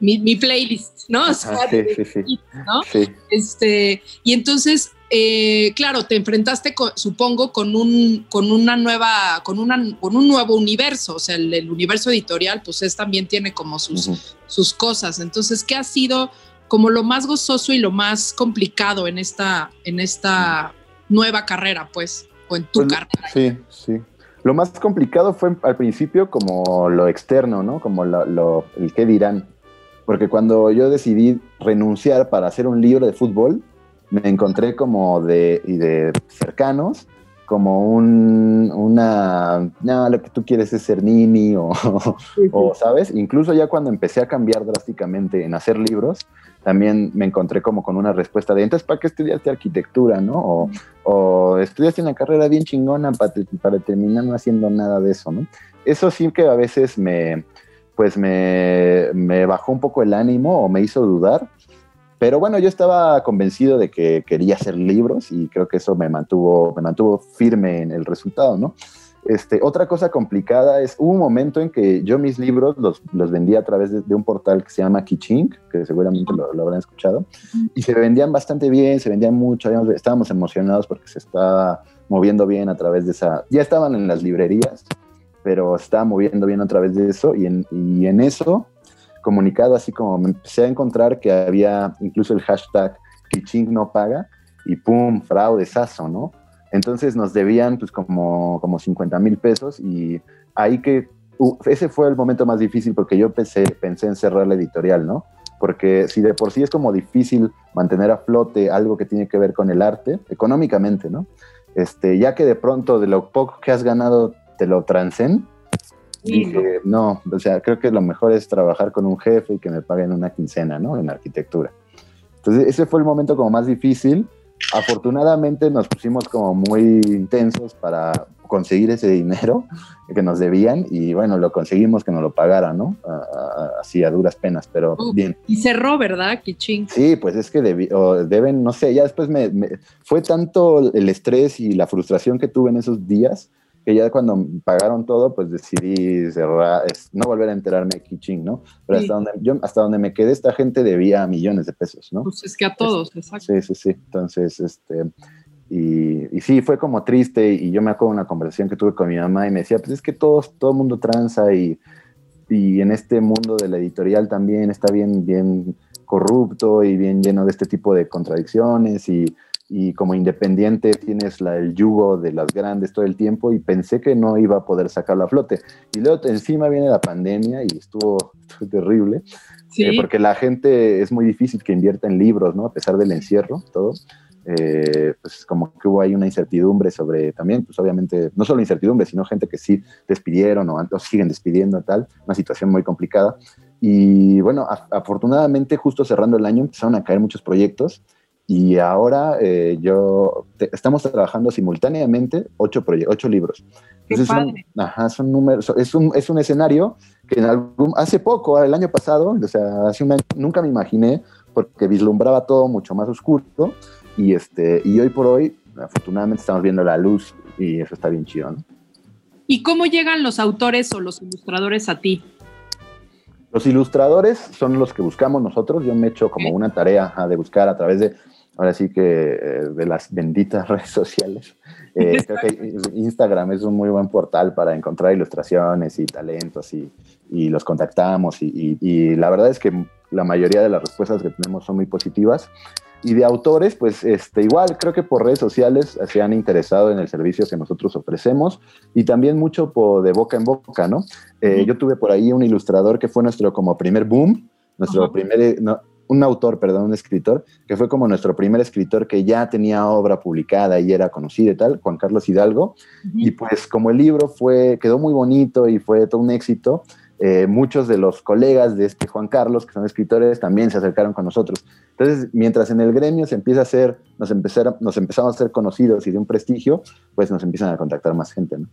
Speaker 2: mi, playlist, ¿no? sí, sí, sí. ¿no? Este, y entonces, eh, claro, te enfrentaste, supongo, con un, con una nueva, con una, con un nuevo universo, o sea, el, universo editorial, pues es también tiene como sus, sus cosas. Entonces, ¿qué ha sido como lo más gozoso y lo más complicado en esta, en esta nueva carrera, pues, o en tu pues, carrera?
Speaker 3: Sí, sí. Lo más complicado fue al principio como lo externo, ¿no? Como lo, el qué dirán. Porque cuando yo decidí renunciar para hacer un libro de fútbol, me encontré como de, y de cercanos, como un, una, no, lo que tú quieres es ser nini o, o, ¿sabes? Incluso ya cuando empecé a cambiar drásticamente en hacer libros, también me encontré como con una respuesta de, entonces, ¿para qué estudiaste arquitectura, no? O, o estudiaste una carrera bien chingona para, para terminar no haciendo nada de eso, ¿no? Eso sí que a veces me, pues me, me bajó un poco el ánimo o me hizo dudar, pero bueno, yo estaba convencido de que quería hacer libros y creo que eso me mantuvo, me mantuvo firme en el resultado, ¿no? Este, otra cosa complicada es, hubo un momento en que yo mis libros los, los vendía a través de, un portal que se llama Kiching, que seguramente lo, habrán escuchado, y se vendían bastante bien, se vendían mucho, estábamos emocionados porque se estaba moviendo bien a través de esa, ya estaban en las librerías, pero se estaba moviendo bien a través de eso, y en, y en eso, comunicado así como me empecé a encontrar que había incluso el hashtag Kiching no paga, y pum, fraude, ¿no? Entonces nos debían pues como, como 50 mil pesos y ahí que ese fue el momento más difícil porque yo pensé, pensé en cerrar la editorial, ¿no? Porque si de por sí es como difícil mantener a flote algo que tiene que ver con el arte, económicamente, ¿no? Este, ya que de pronto de lo poco que has ganado te lo transen, dije, no, o sea, creo que lo mejor es trabajar con un jefe y que me paguen una quincena, ¿no? En arquitectura. Entonces, ese fue el momento como más difícil Afortunadamente nos pusimos como muy intensos para conseguir ese dinero que nos debían y bueno, lo conseguimos que nos lo pagaran, ¿no? Así a duras penas, pero bien.
Speaker 2: Y cerró, ¿verdad? Kiching.
Speaker 3: Sí, pues es que deben, no sé, ya después me, fue tanto el estrés y la frustración que tuve en esos días que ya cuando pagaron todo, pues decidí cerrar, no volver a enterarme de Kiching, ¿no? Pero hasta, donde, yo, hasta donde me quedé, esta gente debía millones de pesos, ¿no?
Speaker 2: Pues es que a todos, exacto.
Speaker 3: Sí, sí, sí. Entonces, este, y, y, sí, fue como triste y yo me acuerdo de una conversación que tuve con mi mamá y me decía, pues es que todos, todo el mundo tranza y, y en este mundo de la editorial también está bien, bien corrupto y bien lleno de este tipo de contradicciones y y como independiente tienes la, el yugo de las grandes todo el tiempo y pensé que no iba a poder sacarlo a flote. Y luego encima viene la pandemia y estuvo, terrible, eh, porque la gente es muy difícil que invierta en libros, ¿no? A pesar del encierro, todo. Eh, pues como que hubo ahí una incertidumbre sobre también, pues obviamente, no solo incertidumbre, sino gente que sí despidieron o, o siguen despidiendo tal, una situación muy complicada. Y bueno, afortunadamente justo cerrando el año empezaron a caer muchos proyectos y ahora eh, yo estamos trabajando simultáneamente ocho, ocho libros. Entonces son, ajá, son números, es un, es un escenario que en algún, hace poco, el año pasado, o sea, hace un año, nunca me imaginé porque vislumbraba todo mucho más oscuro y, este, y hoy por hoy, afortunadamente estamos viendo la luz y eso está bien chido. ¿no?
Speaker 2: ¿Y cómo llegan los autores o los ilustradores a ti?
Speaker 3: Los ilustradores son los que buscamos nosotros. Yo me he hecho como una tarea de buscar a través de ahora sí que eh, de las benditas redes sociales. Eh, creo que Instagram es un muy buen portal para encontrar ilustraciones y talentos y, y los contactamos y, y, la verdad es que la mayoría de las respuestas que tenemos son muy positivas. Y de autores, pues este, igual creo que por redes sociales se han interesado en el servicio que nosotros ofrecemos y también mucho por de boca en boca, ¿no? Eh, yo tuve por ahí un ilustrador que fue nuestro como primer boom, nuestro primer, un autor, perdón, un escritor, que fue como nuestro primer escritor que ya tenía obra publicada y era conocido y tal, Juan Carlos Hidalgo. Y pues como el libro fue, quedó muy bonito y fue todo un éxito, eh, muchos de los colegas de este Juan Carlos, que son escritores, también se acercaron con nosotros. Entonces, mientras en el gremio se empieza a hacer, nos, nos empezamos a ser conocidos y de un prestigio, pues nos empiezan a contactar más gente, ¿no?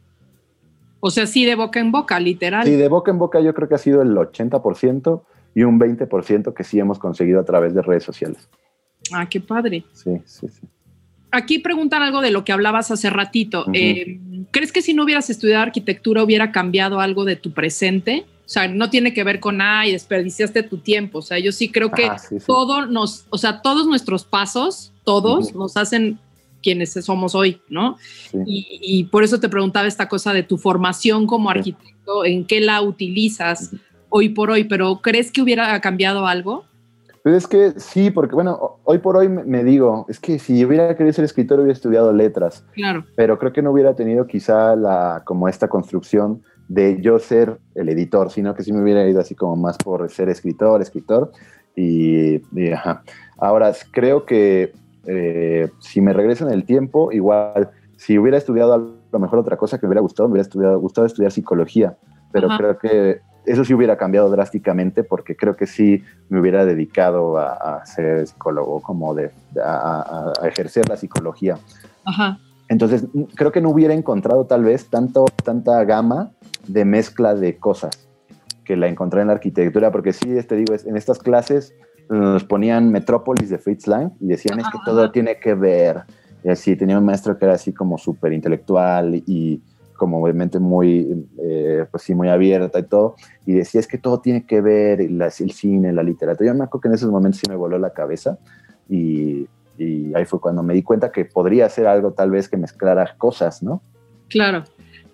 Speaker 2: O sea, sí, de boca en boca, literal.
Speaker 3: Sí, de boca en boca yo creo que ha sido el 80% y un 20% que sí hemos conseguido a través de redes sociales.
Speaker 2: Ah, qué padre.
Speaker 3: Sí, sí, sí.
Speaker 2: Aquí preguntan algo de lo que hablabas hace ratito. Eh, ¿Crees que si no hubieras estudiado arquitectura hubiera cambiado algo de tu presente? O sea, no tiene que ver con, ay, desperdiciaste tu tiempo. O sea, yo sí creo que todo nos, o sea, todos nuestros pasos, todos nos hacen quienes somos hoy, ¿no? Y, y, por eso te preguntaba esta cosa de tu formación como arquitecto, en qué la utilizas hoy por hoy, pero ¿crees que hubiera cambiado algo?
Speaker 3: Pues es que sí, porque bueno, hoy por hoy me digo, es que si hubiera querido ser escritor hubiera estudiado letras.
Speaker 2: Claro.
Speaker 3: Pero creo que no hubiera tenido quizá la, como esta construcción de yo ser el editor, sino que sí me hubiera ido así como más por ser escritor, escritor. Y, y ajá. Ahora, creo que eh, si me regreso en el tiempo, igual, si hubiera estudiado a lo mejor otra cosa que me hubiera gustado, me hubiera estudiado, gustado estudiar psicología, pero creo que eso sí hubiera cambiado drásticamente porque creo que sí me hubiera dedicado a, ser psicólogo, como de, a, ejercer la psicología. Entonces, creo que no hubiera encontrado tal vez tanto, tanta gama de mezcla de cosas que la encontré en la arquitectura, porque sí, te digo, en estas clases nos ponían Metrópolis de Fritz Lang y decían es que todo tiene que ver. Y así, tenía un maestro que era así como súper intelectual y como obviamente muy, eh, pues sí, muy abierta y todo, y decía, es que todo tiene que ver, el cine, la literatura. Yo me acuerdo que en esos momentos sí me voló la cabeza y, y ahí fue cuando me di cuenta que podría ser algo tal vez que mezclara cosas, ¿no?
Speaker 2: Claro.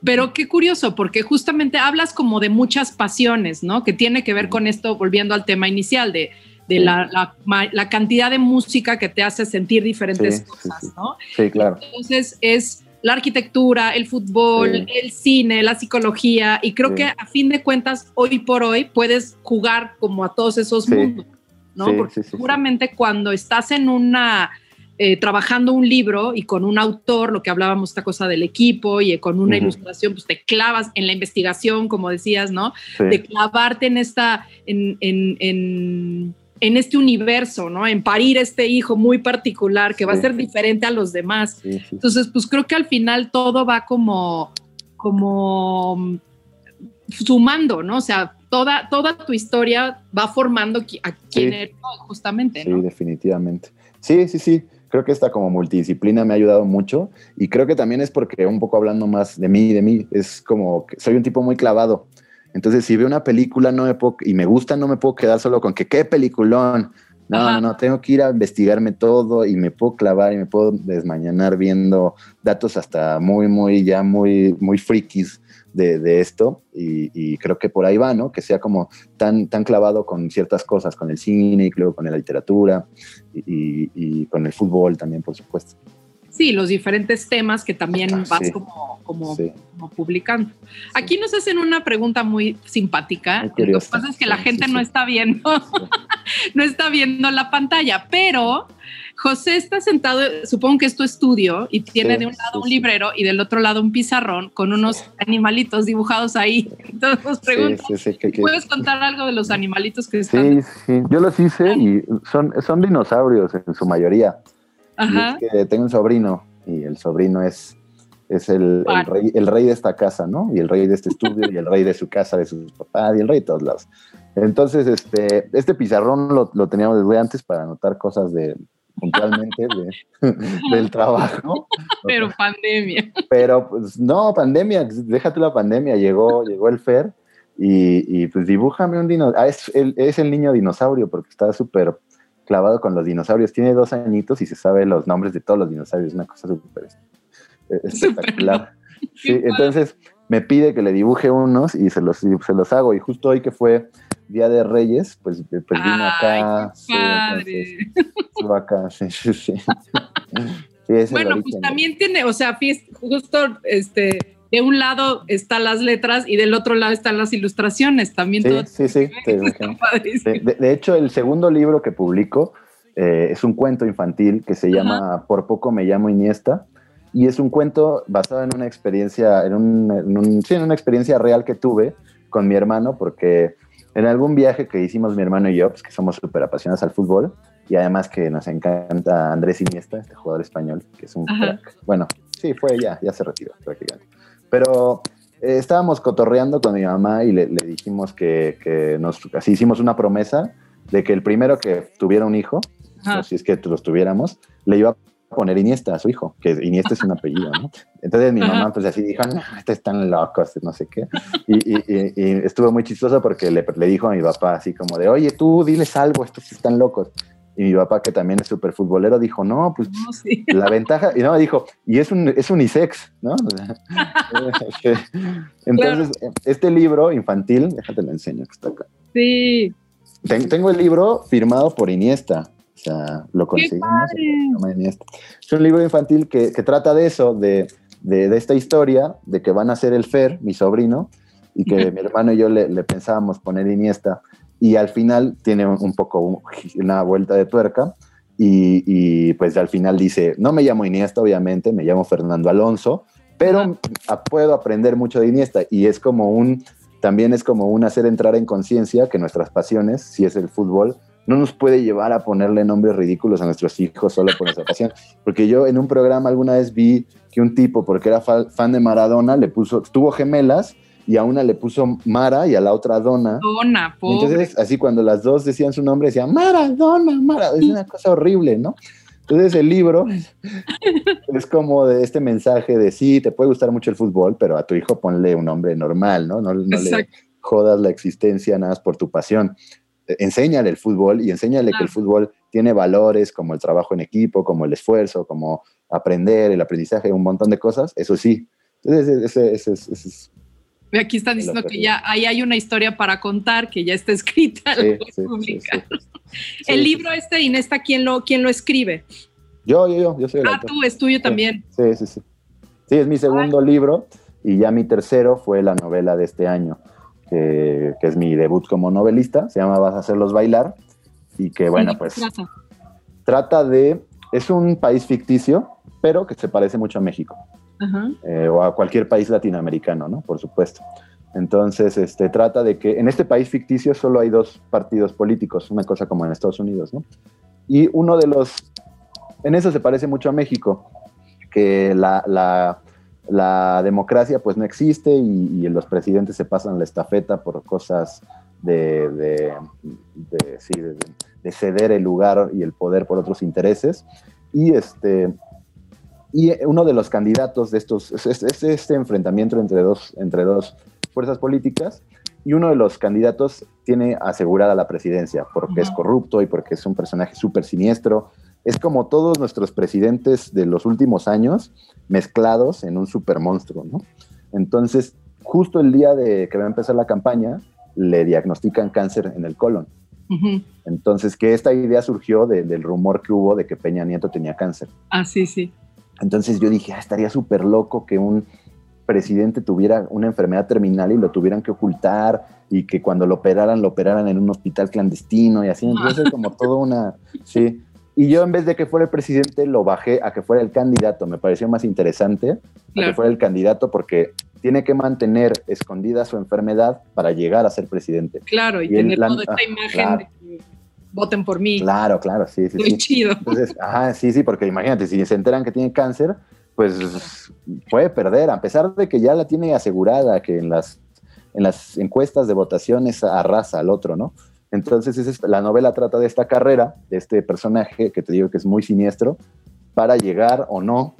Speaker 2: Pero qué curioso, porque justamente hablas como de muchas pasiones, ¿no? Que tiene que ver con esto, volviendo al tema inicial, de, de la, la, cantidad de música que te hace sentir diferentes cosas, ¿no?
Speaker 3: Sí, claro.
Speaker 2: Entonces es la arquitectura, el fútbol, el cine, la psicología, y creo que a fin de cuentas, hoy por hoy, puedes jugar como a todos esos mundos, ¿no? Porque seguramente cuando estás en una, eh, trabajando un libro y con un autor, lo que hablábamos, esta cosa del equipo y con una ilustración, pues te clavas en la investigación, como decías, ¿no? De clavarte en esta, en, en en este universo, ¿no? En parir este hijo muy particular que va a ser diferente a los demás. Entonces, pues creo que al final todo va como, como sumando, ¿no? O sea, toda, toda tu historia va formando a quién eres, justamente,
Speaker 3: ¿no? Sí, definitivamente. Sí, sí, sí. Creo que esta como multidisciplina me ha ayudado mucho y creo que también es porque un poco hablando más de mí, de mí, es como que soy un tipo muy clavado. Entonces, si veo una película no me puedo, y me gusta, no me puedo quedar solo con que qué peliculón. No, no, no, tengo que ir a investigarme todo y me puedo clavar y me puedo desmañanar viendo datos hasta muy, muy, ya muy, muy frikis de, esto. Y, creo que por ahí va, ¿no? Que sea como tan, tan clavado con ciertas cosas, con el cine y luego con la literatura y con el fútbol también, por supuesto
Speaker 2: sí, los diferentes temas que también vas como, como, publicando. Aquí nos hacen una pregunta muy simpática. Lo que pasa es que la gente no está viendo, no está viendo la pantalla, pero José está sentado, supongo que es tu estudio, y tiene de un lado un librero y del otro lado un pizarrón con unos animalitos dibujados ahí. Entonces nos ¿puedes contar algo de los animalitos que están?
Speaker 3: Sí, sí, yo los hice y son, son dinosaurios en su mayoría que tengo un sobrino y el sobrino es, es el, rey, el rey de esta casa, ¿no? Y el rey de este estudio y el rey de su casa, de sus papás y el rey de todos lados. Entonces, este, este pizarrón lo, lo teníamos desde antes para anotar cosas de, puntualmente del trabajo.
Speaker 2: Pero pandemia.
Speaker 3: Pero pues no, pandemia, déjate la pandemia, llegó, llegó el Fer y, y pues dibújame un dinosaurio. Ah, es, el, es el niño dinosaurio porque está súper clavado con los dinosaurios. Tiene dos añitos y se sabe los nombres de todos los dinosaurios. Una cosa súper espectacular. Sí, entonces me pide que le dibuje unos y se los, se los hago. Y justo hoy que fue Día de Reyes, pues, pues vino acá.
Speaker 2: Sí,
Speaker 3: acá, sí, sí, sí.
Speaker 2: bueno, pues también tiene, o sea, justo este de un lado están las letras y del otro lado están las ilustraciones. También
Speaker 3: sí, sí, sí, de, hecho, el segundo libro que publico eh, es un cuento infantil que se llama Por poco me llamo Iniesta y es un cuento basado en una experiencia, en, un, sí, en una experiencia real que tuve con mi hermano, porque en algún viaje que hicimos mi hermano y yo, pues que somos súper apasionados al fútbol y además que nos encanta Andrés Iniesta, este jugador español, que es un crack. Bueno, sí, fue ya, ya se retiró prácticamente. Pero eh, estábamos cotorreando con mi mamá y le, dijimos que, nos, así hicimos una promesa de que el primero que tuviera un hijo, si es que los tuviéramos, le iba a poner Iniesta a su hijo, que Iniesta es un apellido, ¿no? Entonces mi mamá pues así dijo, no, este están locos, no sé qué. Y, estuvo muy chistoso porque le, le, dijo a mi papá así como de, oye, tú diles algo, estos están locos. Y mi papá, que también es súper futbolero, dijo, no, pues la ventaja, y no, dijo, y es, un, es unisex, ¿no? entonces, este libro infantil, déjate lo enseño que está acá.
Speaker 2: Sí.
Speaker 3: tengo el libro firmado por Iniesta, o sea, lo conseguimos. Es un libro infantil que, que trata de eso, de, de, de, esta historia, de que van a ser el Fer, mi sobrino, y que mi hermano y yo le, le pensábamos poner Iniesta y al final tiene un, poco una vuelta de tuerca y, pues al final dice, no me llamo Iniesta, obviamente, me llamo Fernando Alonso, pero puedo aprender mucho de Iniesta y es como un, también es como un hacer entrar en conciencia que nuestras pasiones, si es el fútbol, no nos puede llevar a ponerle nombres ridículos a nuestros hijos solo por nuestra pasión. Porque yo en un programa alguna vez vi que un tipo, porque era fan de Maradona, le puso, tuvo gemelas y a una le puso Mara y a la otra Dona.
Speaker 2: Dona, pobre.
Speaker 3: Entonces, así cuando las dos decían su nombre, decían Maradona, Mara. Es una cosa horrible, ¿no? Entonces el libro es como de este mensaje de sí, te puede gustar mucho el fútbol, pero a tu hijo ponle un nombre normal, ¿no? No, le jodas la existencia nada más por tu pasión. Enséñale el fútbol y enséñale que el fútbol tiene valores como el trabajo en equipo, como el esfuerzo, como aprender, el aprendizaje, un montón de cosas, eso sí. Entonces, ese, ese, ese es
Speaker 2: Aquí están diciendo que ya ahí hay una historia para contar, que ya está escrita. el libro este, Inesta, ¿quién lo, quién lo escribe?
Speaker 3: Yo, yo, yo, yo soy el
Speaker 2: Ah, tú, es tuyo también.
Speaker 3: Sí, sí, sí. Sí, es mi segundo libro y ya mi tercero fue la novela de este año, que, es mi debut como novelista, se llama Vas a hacerlos bailar y que bueno, pues trata? trata de, es un país ficticio, pero que se parece mucho a México. Eh, o a cualquier país latinoamericano, ¿no? Por supuesto. Entonces, este, trata de que en este país ficticio solo hay dos partidos políticos, una cosa como en Estados Unidos, ¿no? Y uno de los, en eso se parece mucho a México, que la, democracia pues no existe y, los presidentes se pasan la estafeta por cosas de, de, ceder el lugar y el poder por otros intereses. Y este, y uno de los candidatos de estos, es, este enfrentamiento entre dos, entre dos fuerzas políticas, y uno de los candidatos tiene asegurada la presidencia porque es corrupto y porque es un personaje súper siniestro. Es como todos nuestros presidentes de los últimos años mezclados en un super monstruo, ¿no? Entonces, justo el día de que va a empezar la campaña, le diagnostican cáncer en el colon. Entonces, que esta idea surgió del rumor que hubo de que Peña Nieto tenía cáncer.
Speaker 2: Ah, sí, sí.
Speaker 3: Entonces yo dije, ah, estaría súper loco que un presidente tuviera una enfermedad terminal y lo tuvieran que ocultar y que cuando lo operaran, lo operaran en un hospital clandestino y así. Entonces, como todo una. Sí. Y yo, en vez de que fuera el presidente, lo bajé a que fuera el candidato. Me pareció más interesante que fuera el candidato porque tiene que mantener escondida su enfermedad para llegar a ser presidente.
Speaker 2: Claro, y, tener toda esta imagen de voten por mí.
Speaker 3: Claro, claro, sí, sí. Muy
Speaker 2: chido.
Speaker 3: Entonces, ajá, sí, sí, porque imagínate, si se enteran que tiene cáncer, pues puede perder, a pesar de que ya la tiene asegurada, que en las, en las encuestas de votaciones arrasa al otro, ¿no? Entonces, es, la novela trata de esta carrera, de este personaje que te digo que es muy siniestro, para llegar o no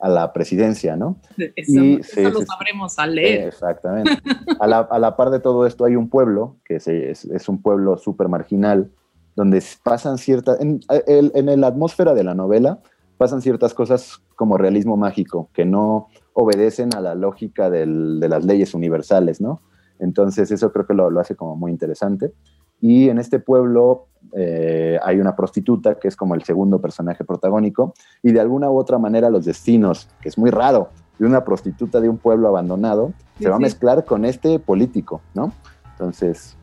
Speaker 3: a la presidencia, ¿no?
Speaker 2: Eso, y, eso lo sabremos al leer.
Speaker 3: Exactamente. A la, a la, par de todo esto hay un pueblo, que es, es un pueblo súper marginal, donde pasan ciertas, en, en, la atmósfera de la novela, pasan ciertas cosas como realismo mágico, que no obedecen a la lógica de las leyes universales, ¿no? Entonces eso creo que lo, lo hace como muy interesante. Y en este pueblo eh, hay una prostituta que es como el segundo personaje protagónico y de alguna u otra manera los destinos, que es muy raro, de una prostituta de un pueblo abandonado, se va a mezclar con este político, ¿no? Entonces,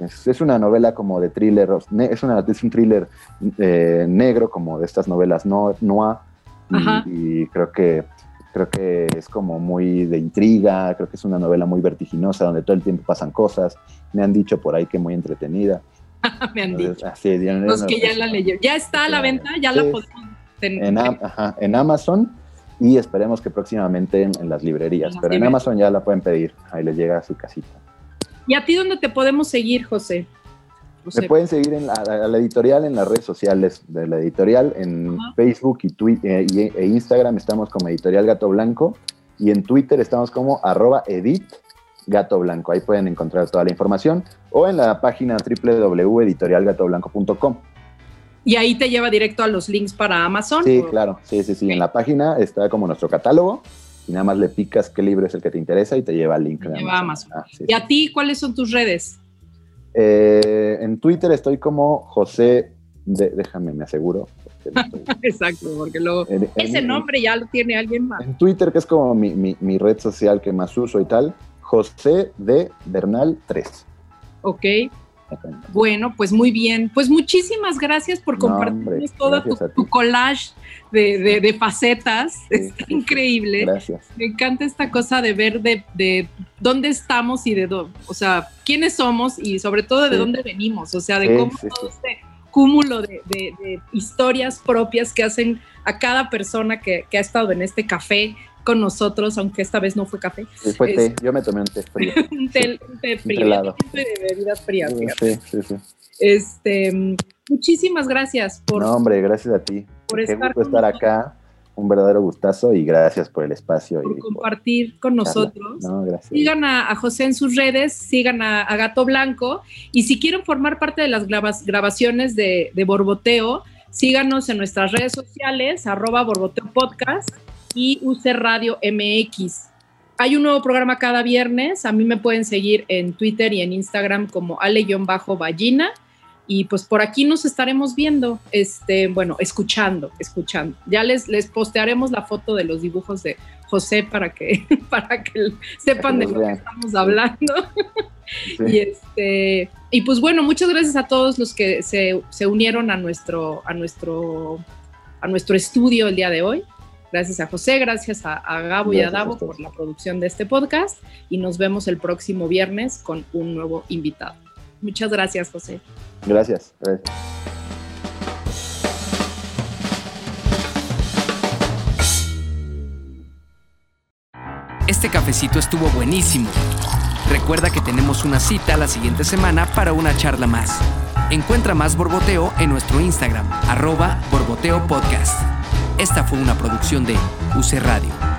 Speaker 3: es, una novela como de thriller, es, una, es un thriller eh, negro como de estas novelas no, noir y, y, creo que creo que es como muy de intriga, creo que es una novela muy vertiginosa donde todo el tiempo pasan cosas. Me han dicho por ahí que muy entretenida.
Speaker 2: Me han dicho. Así, ya, Los que ya la leyeron. Ya está a la venta, ya la podemos
Speaker 3: tener. En, ajá, en, Amazon y esperemos que próximamente en, las librerías. Pero en Amazon ya la pueden pedir, ahí les llega a su casita.
Speaker 2: ¿Y a ti dónde te podemos seguir, José?
Speaker 3: Me pueden seguir en la, la, editorial en las redes sociales de la editorial, en Facebook y, Twitter, eh, e Instagram estamos como Editorial Gato Blanco y en Twitter estamos como arroba edit Gato Blanco. Ahí pueden encontrar toda la información o en la página www.editorialgatoblanco.com.
Speaker 2: Y ahí te lleva directo a los links para Amazon.
Speaker 3: Sí, claro, sí, sí, sí. En la página está como nuestro catálogo y nada más le picas qué libro es el que te interesa y te lleva al link.
Speaker 2: Te lleva a Amazon. Ah, ¿Y a ti cuáles son tus redes?
Speaker 3: Eh, en Twitter estoy como José, déjame, me aseguro.
Speaker 2: Exacto, porque luego ese nombre ya lo tiene alguien más.
Speaker 3: En Twitter, que es como mi, red social que más uso y tal, José de Bernal 3.
Speaker 2: Ok. Bueno, pues muy bien. Pues muchísimas gracias por compartir todo tu, collage de, facetas. es increíble.
Speaker 3: Gracias.
Speaker 2: Me encanta esta cosa de ver de, dónde estamos y de dónde, o sea, quiénes somos y sobre todo de dónde venimos. O sea, de cómo todo este cúmulo de, historias propias que hacen a cada persona que, que ha estado en este café con nosotros, aunque esta vez no fue café.
Speaker 3: Sí, fue té. Yo me tomé un té frío.
Speaker 2: un té, frío.
Speaker 3: Un
Speaker 2: de bebidas frías.
Speaker 3: Sí, sí, sí.
Speaker 2: Este, muchísimas gracias
Speaker 3: por. No, hombre, gracias a ti.
Speaker 2: Por estar,
Speaker 3: gusto estar acá. Un verdadero gustazo y gracias por el espacio.
Speaker 2: Por y compartir con nosotros.
Speaker 3: No, gracias.
Speaker 2: Sigan a, José en sus redes, sigan a, Gato Blanco y si quieren formar parte de las grabaciones de, de Borboteo, síganos en nuestras redes sociales, arroba Borboteo Podcast y UC Radio MX. Hay un nuevo programa cada viernes. A mí me pueden seguir en Twitter y en Instagram como ale-ballina. Y pues por aquí nos estaremos viendo, este, bueno, escuchando, escuchando. Ya les, les postearemos la foto de los dibujos de José para que, para que sepan de lo que estamos hablando. y este, y pues bueno, muchas gracias a todos los que se, se unieron a nuestro, a nuestro, a nuestro estudio el día de hoy. Gracias a José, gracias a, Gabo y a Davo por la producción de este podcast y nos vemos el próximo viernes con un nuevo invitado. Muchas gracias, José.
Speaker 3: Gracias.
Speaker 1: Este cafecito estuvo buenísimo. Recuerda que tenemos una cita la siguiente semana para una charla más. Encuentra más Borboteo en nuestro Instagram, arroba Borboteo Podcast. Esta fue una producción de UC Radio.